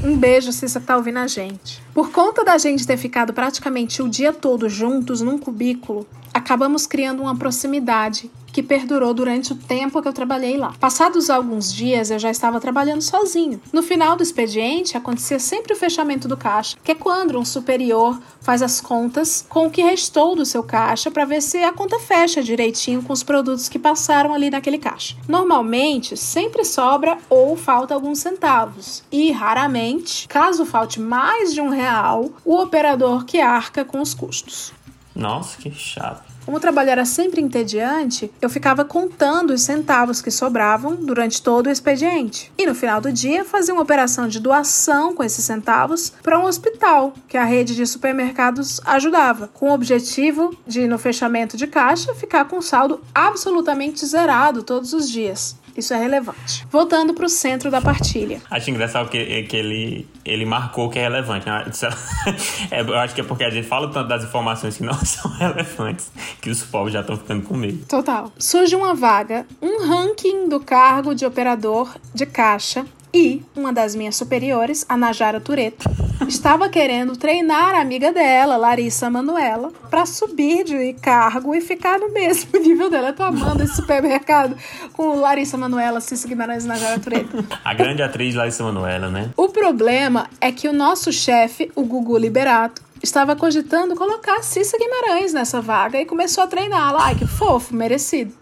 Um beijo, Cissa, que tá ouvindo a gente. Por conta da gente ter ficado praticamente o dia todo juntos num cubículo, acabamos criando uma proximidade que perdurou durante o tempo que eu trabalhei lá. Passados alguns dias, eu já estava trabalhando sozinho. No final do expediente, acontecia sempre o fechamento do caixa, que é quando um superior faz as contas com o que restou do seu caixa para ver se a conta fecha direitinho com os produtos que passaram ali naquele caixa. Normalmente, sempre sobra ou falta alguns centavos. E raramente, caso falte mais de um real, o operador que arca com os custos. Nossa, que chato. Como o trabalho era sempre entediante, eu ficava contando os centavos que sobravam durante todo o expediente. E no final do dia, fazia uma operação de doação com esses centavos para um hospital que a rede de supermercados ajudava, com o objetivo de, no fechamento de caixa, ficar com saldo absolutamente zerado todos os dias. Isso é relevante. Voltando para o centro da partilha. Acho engraçado que, que ele, ele marcou que é relevante. né? Isso é- eu acho que é porque a gente fala tanto das informações que não são relevantes que os povos já estão ficando com medo. Total. Surge uma vaga, um ranking do cargo de operador de caixa e uma das minhas superiores, a Najara Tureto, estava querendo treinar a amiga dela, Larissa Manuela, para subir de cargo e ficar no mesmo nível dela. Eu tô amando esse supermercado com Larissa Manuela, Cícero Guimarães e Najara Tureto. A grande atriz Larissa Manoela, né? O problema é que o nosso chefe, o Gugu Liberato, estava cogitando colocar Cissa Guimarães nessa vaga e começou a treiná-la. Ai, que fofo, merecido.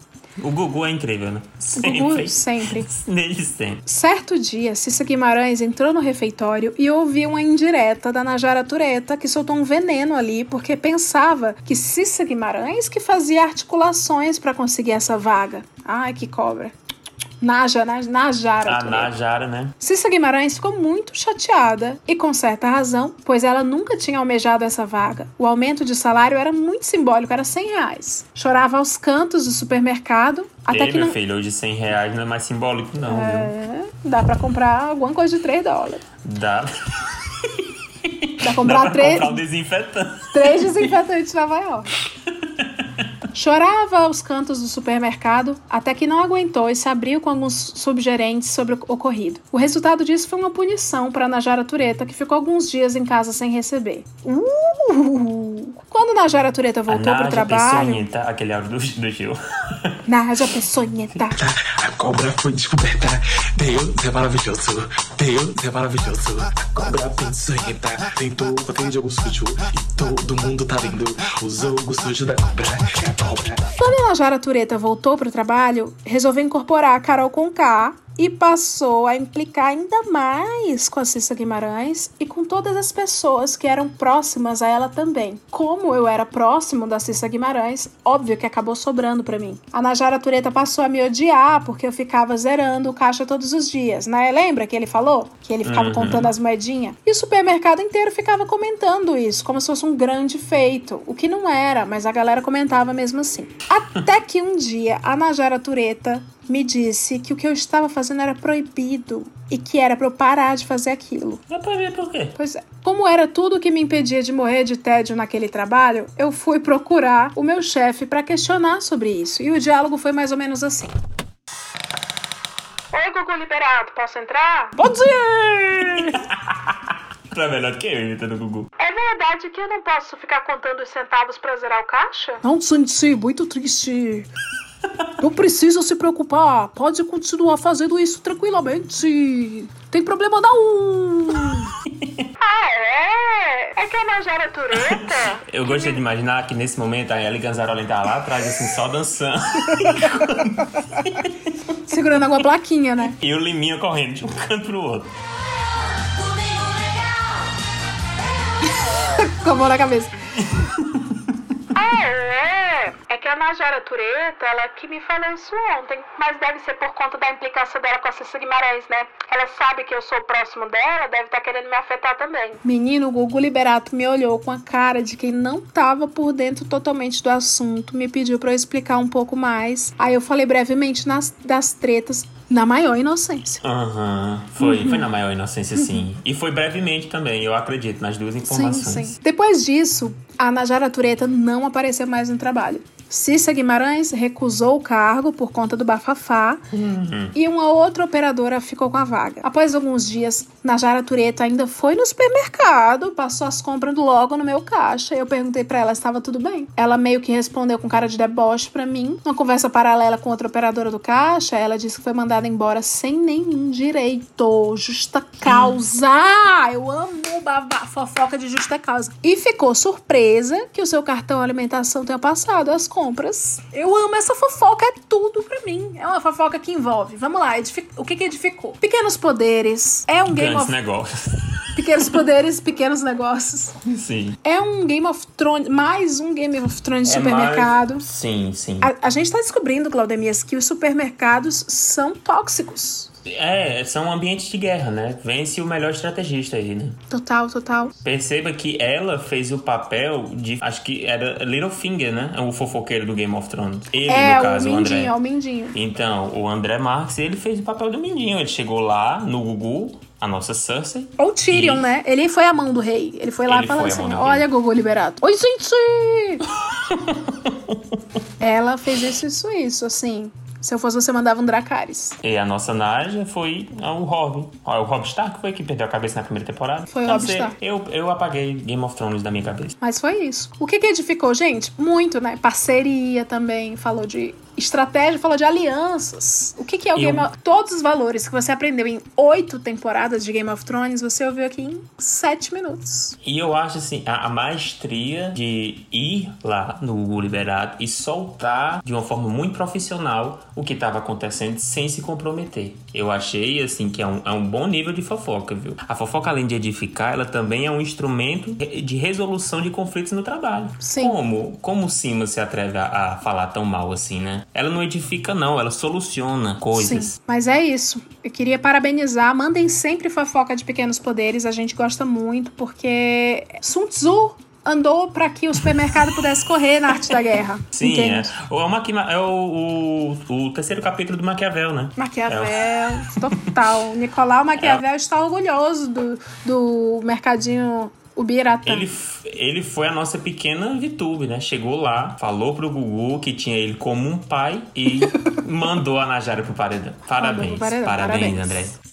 O Gugu é incrível, né? O Gugu sempre. Desde sempre. Certo dia, Cissa Guimarães entrou no refeitório e ouviu uma indireta da Najara Tureta que soltou um veneno ali porque pensava que Cissa Guimarães que fazia articulações para conseguir essa vaga. Ai, que cobra. Naja, Naj- Najara A Tureta. Najara, né? Cissa Guimarães ficou muito chateada e com certa razão, pois ela nunca tinha almejado essa vaga. O aumento de salário era muito simbólico, era 100 reais. Chorava aos cantos do supermercado, até Ei, que meu não... filho, hoje 100 reais não é mais simbólico, não, viu? É, dá pra comprar alguma coisa de 3 dólares. Dá, Dá pra dá comprar pra três, comprar um desinfetante. três desinfetantes de Nova York. Chorava aos cantos do supermercado até que não aguentou e se abriu com alguns subgerentes sobre o ocorrido. O resultado disso foi uma punição para Najara Tureta, que ficou alguns dias em casa sem receber. Uh! Quando Najara Tureta voltou a pro Naja trabalho. Peçonhenta, aquele áudio do, do Gil. Naja Peçonhenta. A cobra foi descoberta. Deus é maravilhoso. Deus é maravilhoso. A cobra peçonhenta. Tentou fazer jogo sujo. E todo mundo tá vendo o jogo sujo da cobra. Quando a Najara Tureta voltou pro trabalho, resolveu incorporar a Carol Conká e passou a implicar ainda mais com a Cissa Guimarães e com todas as pessoas que eram próximas a ela também. Como eu era próximo da Cissa Guimarães, óbvio que acabou sobrando pra mim. A Najara Tureta passou a me odiar porque eu ficava zerando o caixa todos os dias, né? Lembra que ele falou? Que ele ficava Uhum. contando as moedinhas? E o supermercado inteiro ficava comentando isso, como se fosse um grande feito. O que não era, mas a galera comentava mesmo assim. Até que um dia a Najara Tureta me disse que o que eu estava fazendo era proibido e que era pra eu parar de fazer aquilo. Mas pra ver por quê? Pois é. Como era tudo que me impedia de morrer de tédio naquele trabalho, eu fui procurar o meu chefe para questionar sobre isso. E o diálogo foi mais ou menos assim. Gugu Liberato, posso entrar? Pode ir! Tu é melhor que eu imitando o Gugu. É verdade que eu não posso ficar contando os centavos pra zerar o caixa? Não, Santi, muito triste. Não precisa se preocupar. Pode continuar fazendo isso tranquilamente. Tem problema não. ah, é? É que a Najara Tureta? Eu gostaria de imaginar que nesse momento a Ellie Ganzaroli tá lá atrás, assim, só dançando. Segurando alguma plaquinha, né? E o Liminha correndo de um canto pro outro. Com a mão na cabeça. Ah, é? É que a Najara Tureta, ela que me falou isso ontem. Mas deve ser por conta da implicação dela com a Cissa Guimarães, né? Ela sabe que eu sou próximo dela, deve estar tá querendo me afetar também. Menino, o Gugu Liberato me olhou com a cara de quem não tava por dentro totalmente do assunto, me pediu para eu explicar um pouco mais. Aí eu falei brevemente nas, das tretas na maior inocência. Aham. Uhum. Foi, uhum. foi na maior inocência, sim. Uhum. E foi brevemente também, eu acredito, nas duas informações. Sim, sim. Depois disso, a Najara Tureta não apareceu mais no trabalho. Cissa Guimarães recusou o cargo por conta do bafafá uhum. e uma outra operadora ficou com a vaga. Após alguns dias, Najara Tureta ainda foi no supermercado, passou as compras logo no meu caixa. Eu perguntei para ela se estava tudo bem. Ela meio que respondeu com cara de deboche para mim. Uma conversa paralela com outra operadora do caixa, ela disse que foi mandada embora sem nenhum direito. Justa causa! Eu amo a fofoca de justa causa. E ficou surpresa que o seu cartão alimentação tenha passado as compras compras. Eu amo essa fofoca, é tudo pra mim. É uma fofoca que envolve. Vamos lá, o que que edificou? Pequenos poderes. É um Game Grandes of... negócios. Pequenos poderes, pequenos negócios. Sim. É um Game of Thrones, mais um Game of Thrones de é supermercado. Mais... Sim, sim. A, a gente tá descobrindo, Claudemias, que os supermercados são tóxicos. É, são ambientes de guerra, né? Vence o melhor estrategista aí, né? Total, total. Perceba que ela fez o papel de. Acho que era Littlefinger, né? O fofoqueiro do Game of Thrones. Ele, é, no caso, o, o André. É o Mindinho. Então, o André Marques, ele fez o papel do Mindinho. Ele chegou lá no Gugu, a nossa Cersei. Ou Tyrion, e... né? Ele foi a mão do rei. Ele foi lá ele falando assim: olha, Gugu liberado. Oi, gente! Ela fez isso, isso, isso, assim. Se eu fosse, você mandava um Dracarys. E a nossa Naja foi o Rob. O Rob Stark foi que perdeu a cabeça na primeira temporada. Foi o Rob Stark. Eu, eu apaguei Game of Thrones da minha cabeça. Mas foi isso. O que, que edificou, gente? Muito, né? Parceria também. Falou de estratégia, falou de alianças. O que, que é o eu... Game of Todos os valores que você aprendeu em oito temporadas de Game of Thrones, você ouviu aqui em sete minutos. E eu acho assim, a, a maestria de ir lá no Google Liberado e soltar de uma forma muito profissional o que estava acontecendo sem se comprometer. Eu achei assim que é um, é um bom nível de fofoca, viu? A fofoca, além de edificar, ela também é um instrumento de resolução de conflitos no trabalho. Sim. Como? Como o Cima se atreve a, a falar tão mal assim, né? Ela não edifica, não, ela soluciona coisas. Sim, mas é isso. Eu queria parabenizar. Mandem sempre fofoca de pequenos poderes, a gente gosta muito, porque Sun Tzu andou para que o supermercado pudesse correr na arte da guerra. Sim, é. O, é o, o, o, terceiro capítulo do Maquiavel, né? Maquiavel, é total. Nicolau Maquiavel é. está orgulhoso do, do mercadinho o Biratã. Ele, ele foi a nossa pequena VTube, né? Chegou lá, falou pro Gugu que tinha ele como um pai e mandou a Najara pro paredão. Parabéns, paredão. parabéns, parabéns, André.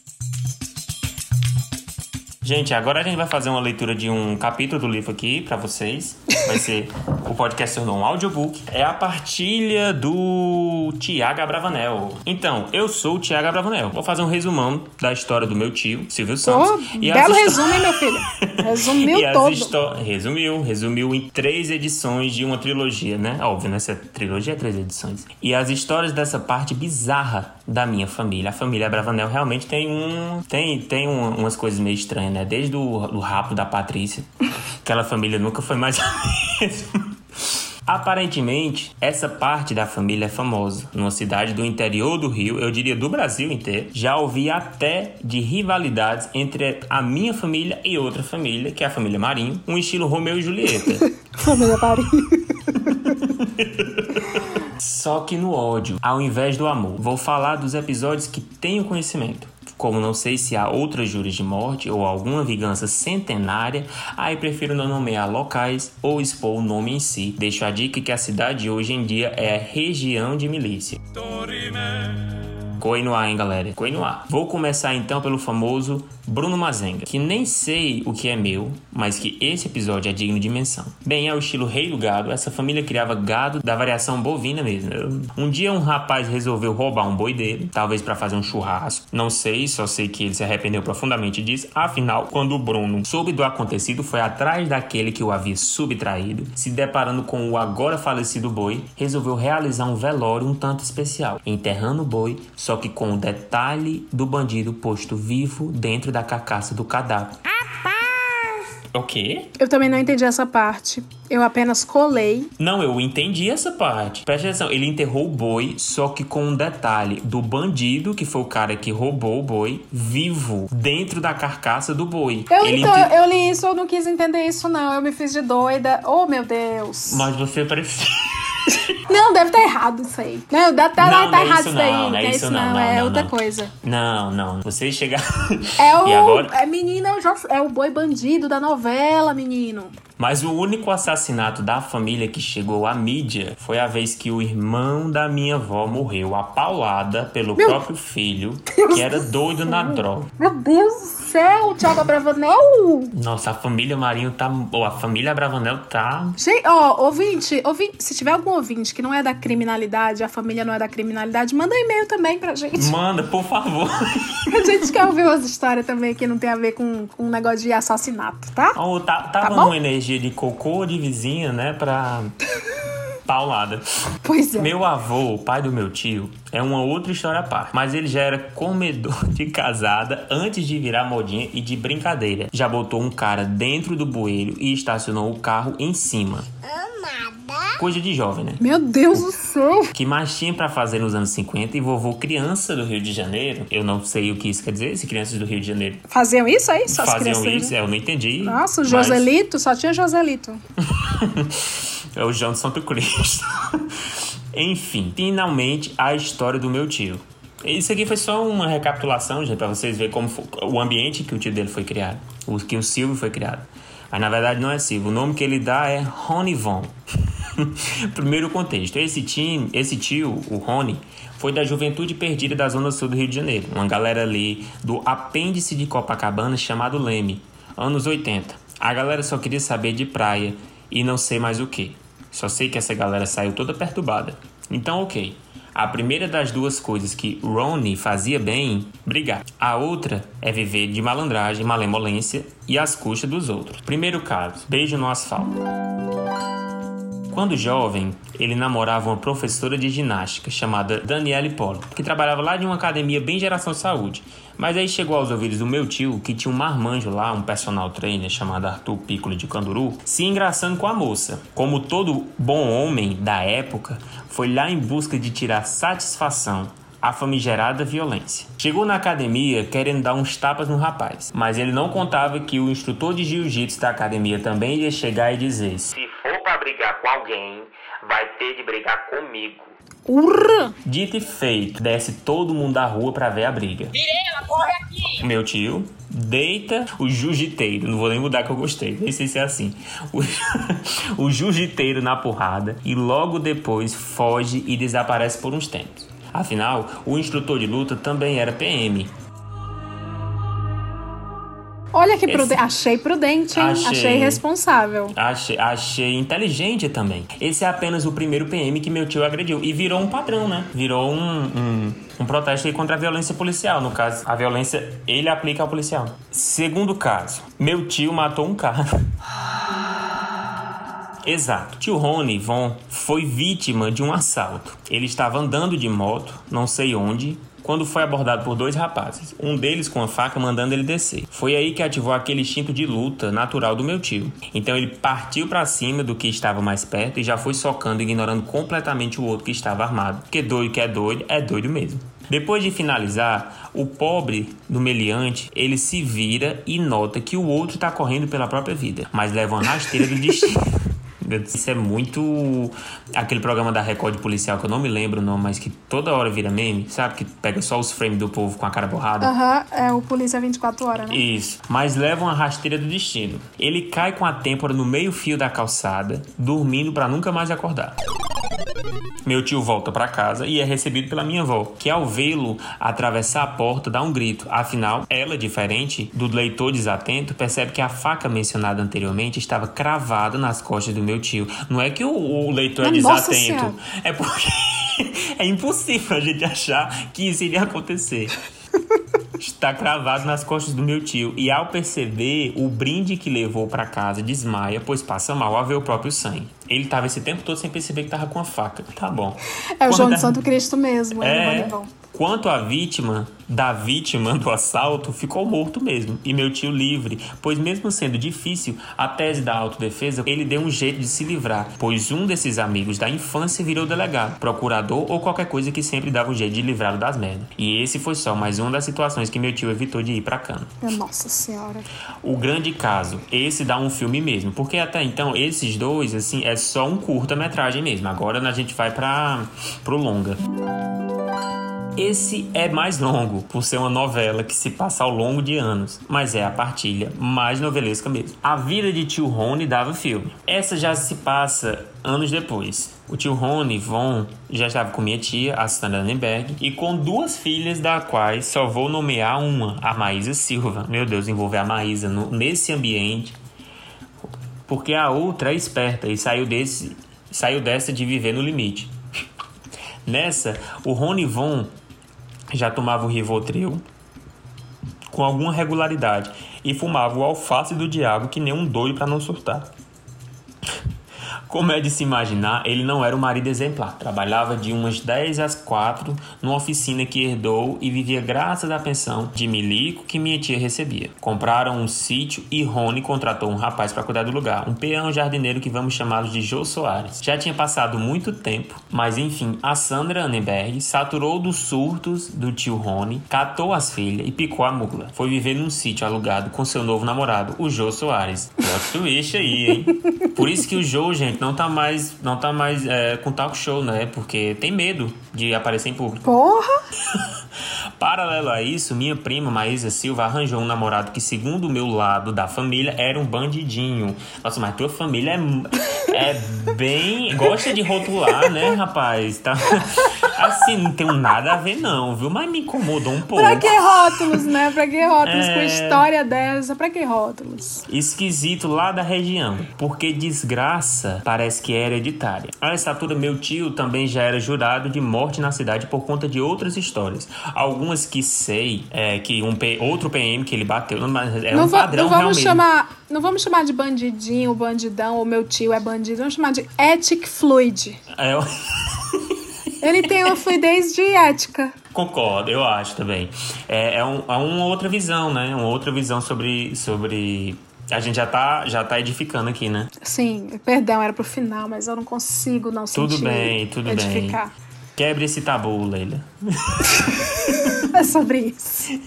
Gente, agora a gente vai fazer uma leitura de um capítulo do livro aqui para vocês. Vai ser o podcast tornou um audiobook. É a partilha do Tiago Abravanel. Então, eu sou o Tiago Abravanel. Vou fazer um resumão da história do meu tio, Silvio Santos. Oh, e belo resumo, hein, meu filho? Resumiu e todo. Resumiu, resumiu em três edições de uma trilogia, né? Óbvio, nessa né? trilogia é três edições. E as histórias dessa parte bizarra da minha família. A família Abravanel realmente tem um tem tem um, umas coisas meio estranhas, né? Desde o do rapo da Patrícia. Aquela família nunca foi mais a mesma. Aparentemente, essa parte da família é famosa. Numa cidade do interior do Rio, eu diria do Brasil inteiro, já ouvi até de rivalidades entre a minha família e outra família, que é a família Marinho, um estilo Romeu e Julieta. família Marinho. Só que no ódio, ao invés do amor. Vou falar dos episódios que tenho conhecimento. Como não sei se há outras juras de morte ou alguma vingança centenária, aí prefiro não nomear locais ou expor o nome em si. Deixo a dica que a cidade hoje em dia é região de milícia. Coinoar, hein, galera? Coinoar. Vou começar então pelo famoso Bruno Mazenga, que nem sei o que é meu, mas que esse episódio é digno de menção. Bem, ao estilo rei do gado, essa família criava gado da variação bovina mesmo. Um dia um rapaz resolveu roubar um boi dele, talvez para fazer um churrasco. Não sei, só sei que ele se arrependeu profundamente disso. Afinal, quando o Bruno soube do acontecido, foi atrás daquele que o havia subtraído, se deparando com o agora falecido boi, resolveu realizar um velório um tanto especial, enterrando o boi, só que com o detalhe do bandido posto vivo dentro da carcaça do cadáver. O quê? Eu também não entendi essa parte. Eu apenas colei. Não, eu entendi essa parte. Presta atenção, ele enterrou o boi, só que com um detalhe do bandido, que foi o cara que roubou o boi, vivo, dentro da carcaça do boi. Eu, ele então, ente- eu li isso, eu não quis entender isso, não. Eu me fiz de doida. Oh, meu Deus. Mas você parecia. Não, deve estar errado isso aí. Não, deve tá, Não, tá não é errado isso isso daí. não, não é que isso não, não, é não, outra não. coisa. Não, não. Você chegar. É o. É menina, eu já- é o boi bandido da novela, menino. Mas o único assassinato da família que chegou à mídia foi a vez que o irmão da minha avó morreu apaulada pelo Meu próprio filho, que era doido na droga. Meu Deus do céu, Thiago Bravanel. Nossa, a família Marinho tá. Ou a família Bravanel tá. Gente, ó, ouvinte, ouvinte, se tiver algum ouvinte que não é da criminalidade, a família não é da criminalidade, manda um e-mail também pra gente. Manda, por favor. A gente quer ouvir umas histórias também que não tem a ver com, com um negócio de assassinato, tá? Ou tá, tava bom? numa energia de cocô de vizinha, né? Pra. Paulada. Pois é. Meu avô, o pai do meu tio, é uma outra história à parte. Mas ele já era comedor de casada antes de virar modinha e de brincadeira. Já botou um cara dentro do bueiro e estacionou o carro em cima. Coisa de jovem, né? Meu Deus do céu. que mais tinha pra fazer nos anos 50 e vovô criança do Rio de Janeiro. Eu não sei o que isso quer dizer, se crianças do Rio de Janeiro Faziam isso aí? Suas faziam crianças, isso, né? é, eu não entendi. Nossa, o mas Joselito, só tinha Joselito. É o João de Santo Cristo. Enfim, finalmente a história do meu tio. Isso aqui foi só uma recapitulação, gente, pra vocês verem como foi, o ambiente que o tio dele foi criado, o que o Silvio foi criado. Mas na verdade não é Silvio, o nome que ele dá é Rony Von. Primeiro contexto, esse tio, esse tio, o Rony, foi da juventude perdida da zona sul do Rio de Janeiro, uma galera ali do apêndice de Copacabana chamado Leme, anos 80. A galera só queria saber de praia e não sei mais o que. Só sei que essa galera saiu toda perturbada. Então, ok. A primeira das duas coisas que Ronnie fazia bem, brigar. A outra é viver de malandragem, malemolência e às custas dos outros. Primeiro caso, beijo no asfalto. Quando jovem, ele namorava uma professora de ginástica chamada Daniele Polo, que trabalhava lá de uma academia bem geração saúde. Mas aí chegou aos ouvidos do meu tio, que tinha um marmanjo lá, um personal trainer chamado Arthur Piccolo de Canduru, se engraçando com a moça. Como todo bom homem da época, foi lá em busca de tirar satisfação a famigerada violência. Chegou na academia querendo dar uns tapas no rapaz, mas ele não contava que o instrutor de jiu-jitsu da academia também ia chegar e dizer: Se brigar com alguém, vai ter de brigar comigo. Urra! Dito e feito, desce todo mundo da rua pra ver a briga. Virela, corre aqui! Meu tio deita o jiu-jiteiro, não vou nem mudar que eu gostei, nem sei se é assim. O, o jiu-jiteiro na porrada e logo depois foge e desaparece por uns tempos. Afinal, o instrutor de luta também era PM. Olha que Esse- prudente. Achei prudente, hein? Achei. Achei responsável. Achei, achei inteligente também. Esse é apenas o primeiro PM que meu tio agrediu. E virou um padrão, né? Virou um, um, um protesto contra a violência policial. No caso, a violência ele aplica ao policial. Segundo caso, meu tio matou um cara. Exato. Tio Rony Von foi vítima de um assalto. Ele estava andando de moto, não sei onde, quando foi abordado por dois rapazes, um deles com a faca mandando ele descer. Foi aí que ativou aquele instinto de luta natural do meu tio. Então ele partiu para cima do que estava mais perto e já foi socando, ignorando completamente o outro que estava armado. Porque doido que é doido, é doido mesmo. Depois de finalizar, o pobre do meliante, ele se vira e nota que o outro está correndo pela própria vida, mas leva uma rasteira do destino. Isso é muito aquele programa da Record policial que eu não me lembro o nome, mas que toda hora vira meme, sabe? Que pega só os frames do povo com a cara borrada. Aham, é o Polícia 24 Horas, né? Isso, mas leva uma rasteira do destino. Ele cai com a têmpora no meio fio da calçada, dormindo pra nunca mais acordar. Meu tio volta para casa e é recebido pela minha avó, que ao vê-lo atravessar a porta dá um grito. Afinal, ela, diferente do leitor desatento, percebe que a faca mencionada anteriormente estava cravada nas costas do meu tio. Não é que o, o leitor é desatento, é porque é impossível a gente achar que isso iria acontecer. Está cravado nas costas do meu tio e ao perceber o brinde que levou para casa desmaia, pois passa mal ao ver o próprio sangue. Ele estava esse tempo todo sem perceber que estava com a faca. Tá bom. É o João Quando de Santo Cristo mesmo, é, É. Ronivon. Quanto à vítima da vítima do assalto, ficou morto mesmo. E meu tio livre, pois mesmo sendo difícil a tese da autodefesa, ele deu um jeito de se livrar, pois um desses amigos da infância virou delegado, procurador ou qualquer coisa que sempre dava um jeito de livrá-lo das merdas. E esse foi só mais uma das situações que meu tio evitou de ir pra cana. Nossa Senhora. O grande caso, esse dá um filme mesmo, porque até então esses dois, assim, é só um curta-metragem mesmo. Agora a gente vai para pro longa. Esse é mais longo, por ser uma novela que se passa ao longo de anos, mas é a partilha mais novelesca mesmo. A vida de tio Rony dava filme. Essa já se passa anos depois. O tio Rony Von já estava com minha tia, a Sandra Annenberg, e com duas filhas, da quais só vou nomear uma, a Maísa Silva. Meu Deus, envolver a Maísa no- nesse ambiente porque a outra é esperta e saiu desse saiu dessa de viver no limite. Nessa, o Rony Von já tomava o Rivotril com alguma regularidade e fumava o alface do diabo que nem um doido para não surtar. Como é de se imaginar, ele não era um marido exemplar. Trabalhava de umas 10 às 4 numa oficina que herdou e vivia graças à pensão de milico que minha tia recebia. Compraram um sítio e Rony contratou um rapaz para cuidar do lugar, um peão jardineiro que vamos chamá-lo de Jô Soares. Já tinha passado muito tempo, mas enfim, a Sandra Annenberg saturou dos surtos do tio Rony, catou as filhas e picou a mula. Foi viver num sítio alugado com seu novo namorado, o Jô Soares. Plot twist aí, hein? Por isso que o Jô, gente, não tá mais, não tá mais é, com talk show, né? Porque tem medo de aparecer em público. Porra! Paralelo a isso, minha prima Maísa Silva arranjou um namorado que, segundo o meu lado da família, era um bandidinho. Nossa, mas tua família é, é bem. gosta de rotular, né, rapaz? Tá? Assim, não tem nada a ver, não, viu? Mas me incomodou um pouco. Pra que rótulos, né? Pra que rótulos com É. história dessa? Pra que rótulos? Esquisito lá da região, porque desgraça parece que é hereditária. A essa altura, meu tio também já era jurado de morte na cidade por conta de outras histórias. Algumas que sei é que um P- outro PM que ele bateu, mas é não, um padrão não vamos chamar, não vamos chamar de bandidinho, bandidão, ou meu tio é bandido. Vamos chamar de ethic fluid. É, Ele tem uma fluidez de ética. concordo, eu acho também. É, é, um- é uma outra visão, né? Uma outra visão sobre. sobre... A gente já tá, já tá edificando aqui, né? Sim, perdão, era pro final, mas eu não consigo não Tudo sentir bem, tudo edificar. bem. Quebre esse tabu, Leila. É sobre isso.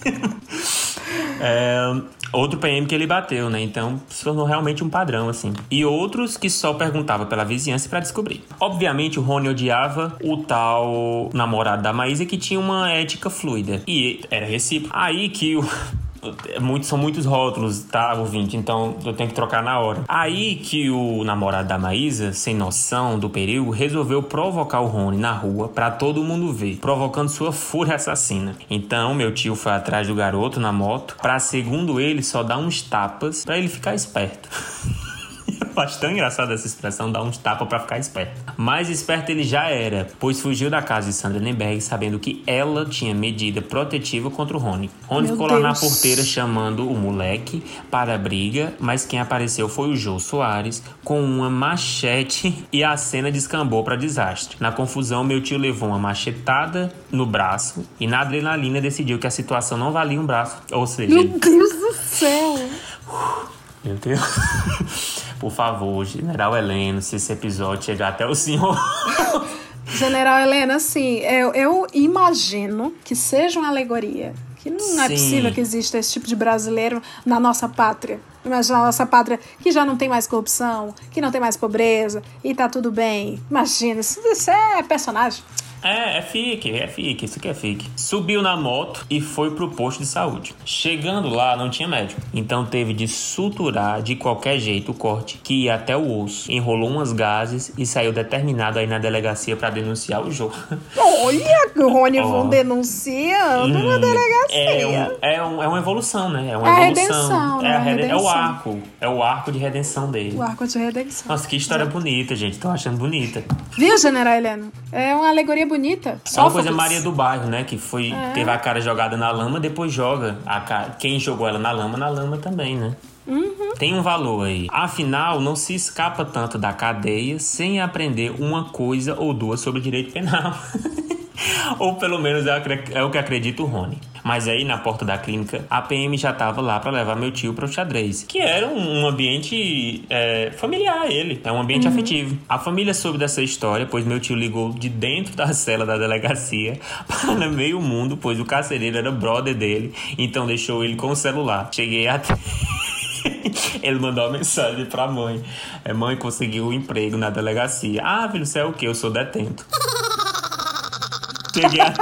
É, outro PM que ele bateu, né? Então se tornou realmente um padrão, assim. E outros que só perguntava pela vizinhança pra descobrir. Obviamente o Rony odiava o tal namorado da Maísa que tinha uma ética fluida. E era recíproco. Aí que o. Muitos, são muitos rótulos, tá, ouvinte? Então eu tenho que trocar na hora. Aí que o namorado da Maísa, sem noção do perigo, resolveu provocar o Rony na rua pra todo mundo ver, provocando sua fúria assassina. Então meu tio foi atrás do garoto na moto pra, segundo ele, só dar uns tapas pra ele ficar esperto. Acho tão engraçada essa expressão, dar uns tapas pra ficar esperto. Mais esperto ele já era, pois fugiu da casa de Sandra Nenberg sabendo que ela tinha medida protetiva contra o Rony. Rony Meu ficou lá na Deus. porteira chamando o moleque para a briga, mas quem apareceu foi o Jô Soares com uma machete e a cena descambou para desastre. Na confusão, meu tio levou uma machetada no braço e na adrenalina decidiu que a situação não valia um braço, ou seja, Meu Deus do céu! meu Deus. Por favor, General Heleno, se esse episódio chegar até o senhor. General Helena, assim, eu, eu imagino que seja uma alegoria. Que não é Sim. possível que exista esse tipo de brasileiro na nossa pátria. Imagina a nossa pátria que já não tem mais corrupção, que não tem mais pobreza e tá tudo bem. Imagina, isso, isso é personagem. É, é fique, é fique, isso aqui é fique. Subiu na moto e foi pro posto de saúde. Chegando lá, não tinha médico. Então teve de suturar de qualquer jeito o corte, que ia até o osso. Enrolou umas gases e saiu determinado aí na delegacia pra denunciar o jogo. Olha, o Rony Ó. Von denunciando na Hum, delegacia. É, um- é, um- é uma evolução, né? É uma É evolução. redenção, né? é, a A rede- é o redenção. arco. É o arco de redenção dele. O arco de redenção. Nossa, que história bonita, gente. Tô achando bonita. Viu, General Helena? É uma alegoria bonita. É uma coisa. Maria do Bairro, né? Que foi, É. teve a cara jogada na lama, depois joga a cara. Quem jogou ela na lama, na lama também, né? Uhum. Tem um valor aí. Afinal, não se escapa tanto da cadeia sem aprender uma coisa ou duas sobre direito penal. ou pelo menos é, é o que acredita o Rony. Mas aí, na porta da clínica, a PM já tava lá pra levar meu tio pro xadrez. Que era um, um ambiente é, familiar, ele. É um ambiente Uhum. afetivo. A família soube dessa história, pois meu tio ligou de dentro da cela da delegacia para meio mundo, pois o carcereiro era brother dele. Então deixou ele com o celular. Cheguei até... Ele mandou uma mensagem pra mãe. É, mãe conseguiu um emprego na delegacia. Ah, filho, você é o quê? Eu sou detento. Cheguei até...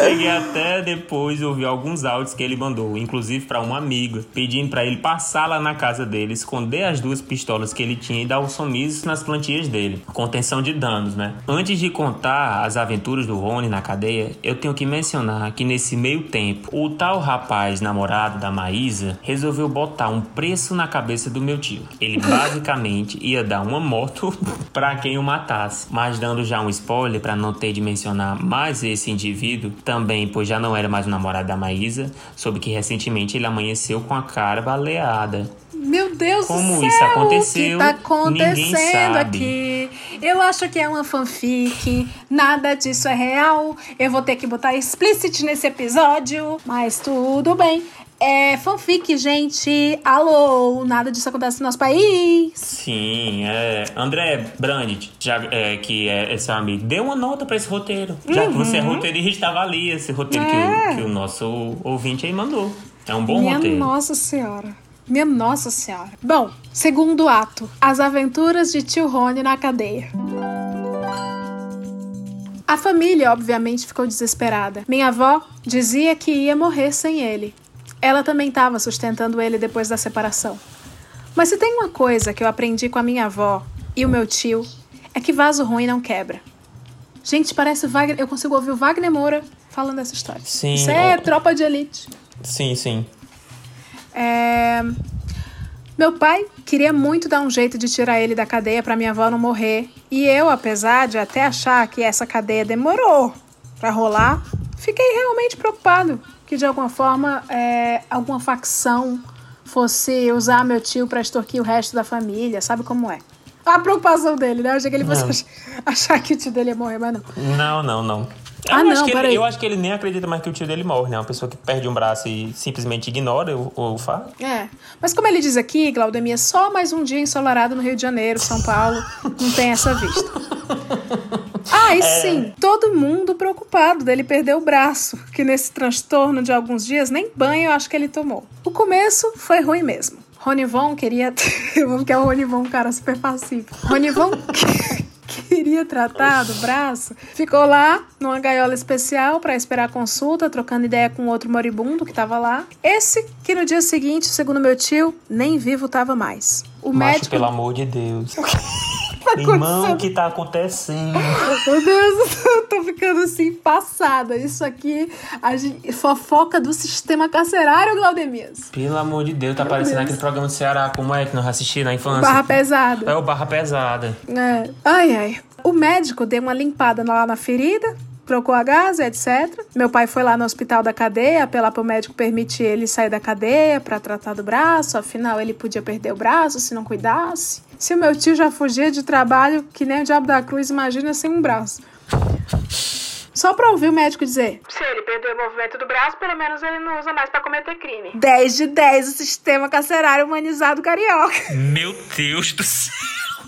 Cheguei até depois ouvir alguns áudios que ele mandou, inclusive pra uma amiga, pedindo pra ele passar lá na casa dele, esconder as duas pistolas que ele tinha e dar o sumiço nas plantias dele. Contenção de danos, né? Antes de contar as aventuras do Rony na cadeia, eu tenho que mencionar que nesse meio tempo, o tal rapaz namorado da Maísa resolveu botar um preço na cabeça do meu tio. Ele basicamente ia dar uma moto pra quem o matasse. Mas dando já um spoiler pra não ter de mencionar mais esse indivíduo, também, pois já não era mais o namorado da Maísa, soube que recentemente ele amanheceu com a cara baleada. Meu Deus Como do céu, isso aconteceu, O que tá acontecendo sabe. aqui? Eu acho que é uma fanfic, nada disso é real. Eu vou ter que botar explicit nesse episódio, mas tudo bem. É fanfic, gente. Alô, nada disso acontece no nosso país. Sim, é. André Brandt, já, é, que é, é seu amigo, dê uma nota pra esse roteiro. Já que você é Uhum. roteirista, avalia esse roteiro que, É. o, que o nosso ouvinte aí mandou. É um bom Minha roteiro. nossa senhora. Minha nossa senhora. Bom, segundo ato. As aventuras de tio Rony na cadeia. A família, obviamente, ficou desesperada. Minha avó dizia que ia morrer sem ele. Ela também estava sustentando ele depois da separação. Mas se tem uma coisa que eu aprendi com a minha avó e o meu tio, é que vaso ruim não quebra. Gente, parece Wagner. Eu consigo ouvir o Wagner Moura falando essa história. Sim, Isso é ó. tropa de elite. Sim, sim. É, Meu pai queria muito dar um jeito de tirar ele da cadeia para minha avó não morrer. E eu, apesar de até achar que essa cadeia demorou para rolar, fiquei realmente preocupado que de alguma forma é, alguma facção fosse usar meu tio para extorquir o resto da família, sabe como é? A preocupação dele, né? Eu achei que ele fosse Não. ach- achar que o tio dele ia morrer, mas não. Não, não, não. Ah, eu não, acho que ele, eu acho que ele nem acredita mais que o tio dele morre, né? Uma pessoa que perde um braço e simplesmente ignora o, o fato. É, mas como ele diz aqui, Glaudemir, só mais um dia ensolarado no Rio de Janeiro, São Paulo, não tem essa vista. Ah, e É. sim, todo mundo preocupado dele perder o braço, que nesse transtorno de alguns dias nem banho eu acho que ele tomou. O começo foi ruim mesmo. Ronivon queria. Porque é o Ronivon, um cara super pacífico. Ronivon queria tratar do braço, ficou lá numa gaiola especial para esperar a consulta, trocando ideia com outro moribundo que tava lá. Esse que no dia seguinte, segundo meu tio, nem vivo tava mais. O Macho, médico. pelo amor de Deus. Tá Irmão, acontecendo? o que tá acontecendo? Meu Deus, eu tô ficando assim passada. Isso aqui, a gente, fofoca do sistema carcerário, Glaudemias. Pelo amor de Deus, tá Meu parecendo Deus. aquele programa do Ceará, como é que nós assistimos na infância? Barra pesada. É o Barra Pesada. É. Ai, ai. O médico deu uma limpada lá na ferida, trocou a gás, etc. Meu pai foi lá no hospital da cadeia, apelar pro médico permitir ele sair da cadeia pra tratar do braço, afinal ele podia perder o braço se não cuidasse. Se o meu tio já fugia de trabalho, que nem o diabo da cruz, imagina sem um braço. Só pra ouvir o médico dizer: Se ele perdeu o movimento do braço, pelo menos ele não usa mais pra cometer crime. 10 de 10 o sistema carcerário humanizado carioca. Meu Deus do céu.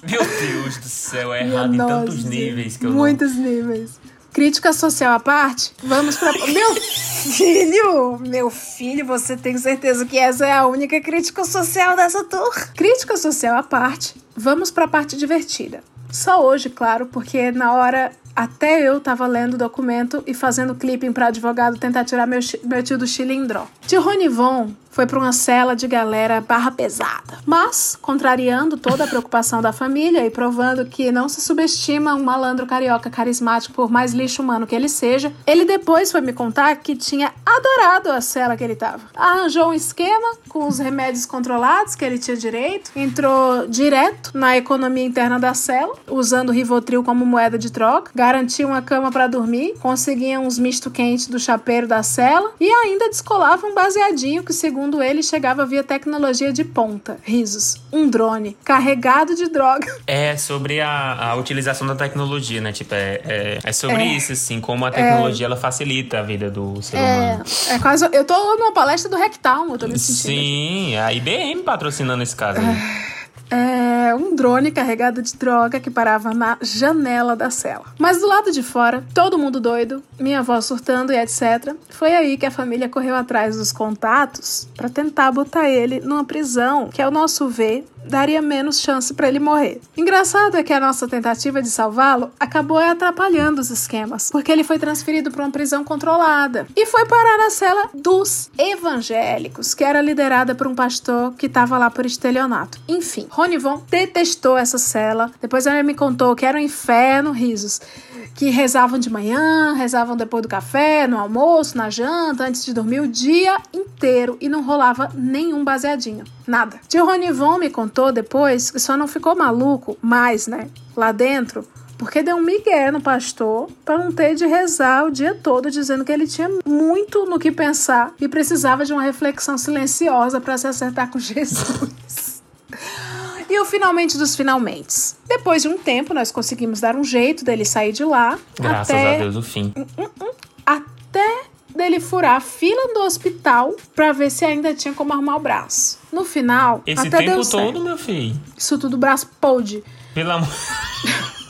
Meu Deus do céu, é Minha errado em nossa, tantos níveis que eu não... Muitos níveis. Crítica social à parte, vamos pra. Meu filho! Meu filho, você tem certeza que essa é a única crítica social dessa tour? Crítica social à parte, vamos pra parte divertida. Só hoje, claro, porque na hora até eu tava lendo o documento e fazendo clipping pra advogado tentar tirar meu, meu tio do chilindró. Tio Ronivon foi pra uma cela de galera barra pesada. Mas, contrariando toda a preocupação da família e provando que não se subestima um malandro carioca carismático por mais lixo humano que ele seja, ele depois foi me contar que tinha adorado a cela que ele tava. Arranjou um esquema com os remédios controlados que ele tinha direito, entrou direto na economia interna da cela, usando o Rivotril como moeda de troca, garantia uma cama pra dormir, conseguia uns misto quente do chapeiro da cela e ainda descolava um baseadinho que, segundo ele, chegava via tecnologia de ponta. Risos. Um drone carregado de droga. É sobre a, a utilização da tecnologia, né? Tipo, é, é, é sobre É. isso, assim, como a tecnologia ela facilita a vida do ser É, humano. é quase. Eu tô numa palestra do Rectal, eu tô me sentindo. Sim, a IBM patrocinando esse caso aí. É um drone carregado de droga que parava na janela da cela. Mas do lado de fora, todo mundo doido, minha avó surtando e etc. Foi aí que a família correu atrás dos contatos pra tentar botar ele numa prisão, que ao nosso ver daria menos chance pra ele morrer. Engraçado é que a nossa tentativa de salvá-lo acabou atrapalhando os esquemas, porque ele foi transferido para uma prisão controlada e foi parar na cela dos evangélicos, que era liderada por um pastor que estava lá por estelionato. Enfim, Ronivon detestou essa cela. Depois ela me contou que era um inferno, risos. Que rezavam de manhã, rezavam depois do café, no almoço, na janta, antes de dormir o dia inteiro e não rolava nenhum baseadinho. Nada. Tio Ronivon me contou depois que só não ficou maluco mais, né? Lá dentro, porque deu um migué no pastor para não ter de rezar o dia todo, dizendo que ele tinha muito no que pensar e precisava de uma reflexão silenciosa para se acertar com Jesus. E o finalmente dos finalmente. Depois de um tempo, nós conseguimos dar um jeito dele sair de lá. Graças até, a Deus, o fim. Até dele furar a fila do hospital pra ver se ainda tinha como arrumar o braço. No final, Esse até deu tempo certo. todo, meu filho. Isso tudo braço pôde. Pelo amor.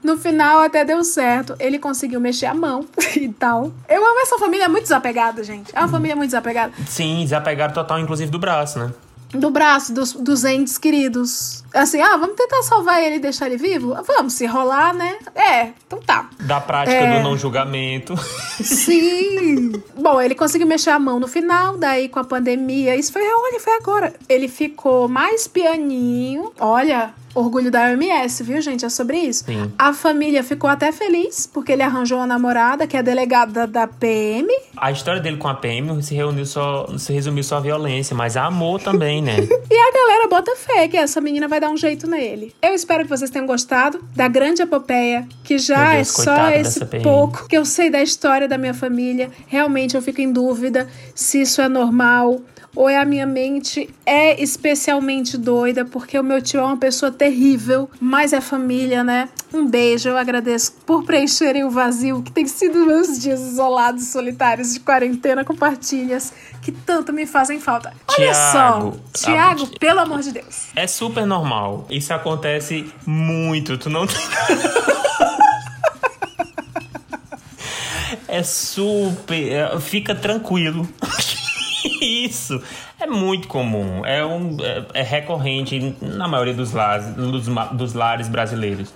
No final até deu certo. Ele conseguiu mexer a mão e tal. Eu amo essa família é muito desapegada, gente. É uma família muito desapegada. Sim, desapegaram total, inclusive, do braço, né? Do braço, dos, dos entes queridos. Assim, ah, vamos tentar salvar ele e deixar ele vivo? Vamos, se rolar, né? É, então tá. Da prática É. do não julgamento. Sim! Bom, ele conseguiu mexer a mão no final, daí com a pandemia. Isso foi, olha, foi agora. Ele ficou mais pianinho. Olha, orgulho da OMS, viu, gente? É sobre isso. Sim. A família ficou até feliz, porque ele arranjou uma namorada que é delegada da PM. A história dele com a PM se, reuniu só, se resumiu só à violência, mas a amor também, né? E a galera bota fé que essa menina vai dar um jeito nele. Eu espero que vocês tenham gostado da grande epopeia, que já é Deus, só coitada esse pouco que eu sei da história da minha família. Realmente eu fico em dúvida se isso é normal ou é a minha mente é especialmente doida, porque o meu tio é uma pessoa terrível, mas é família, né? Um beijo, eu agradeço por preencherem o vazio que tem sido meus dias isolados, solitários de quarentena com partilhas que tanto me fazem falta. Olha Tiago, só, Tiago, ah, pelo amor de Deus. É super normal. Isso acontece muito. Tu não. É super. é, Fica tranquilo. Isso é muito comum. É, um, é, é recorrente na maioria dos lares, dos, dos lares brasileiros.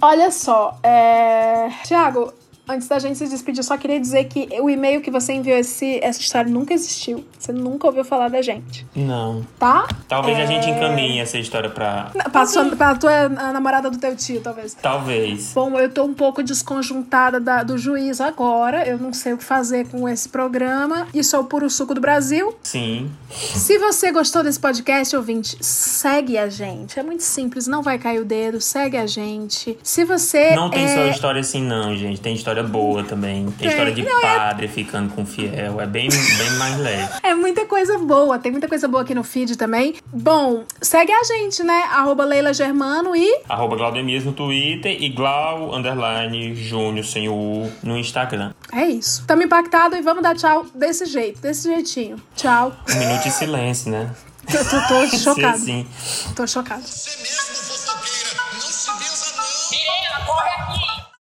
Olha só, é... Tiago, antes da gente se despedir, eu só queria dizer que o e-mail que você enviou esse, essa história nunca existiu. Você nunca ouviu falar da gente, Não. tá? Talvez a É. gente encaminhe essa história pra. Pra, sua, pra tua a namorada do teu tio, talvez. Talvez. Bom, eu tô um pouco desconjuntada da- do juiz agora. Eu não sei o que fazer com esse programa. Isso é o puro suco do Brasil. Sim. Se você gostou desse podcast, ouvinte, segue a gente. É muito simples, não vai cair o dedo, segue a gente. Se você Não tem é... só história assim, não, gente. Tem história boa também. Tem Tem. história de Não, é- padre ficando com fiel. É bem, bem mais leve. É muita coisa boa, tem muita coisa boa aqui no feed também. Bom, segue a gente, né? Arroba Leila Germano e. Arroba Glaudemias no Twitter e Glau, underline, Júnior, sem o U, no Instagram. É isso. Tamo impactado e vamos dar tchau desse jeito, desse jeitinho. Tchau. Um minuto de silêncio, né? Eu tô, tô Ser chocada. assim. Tô chocada. Você mesmo.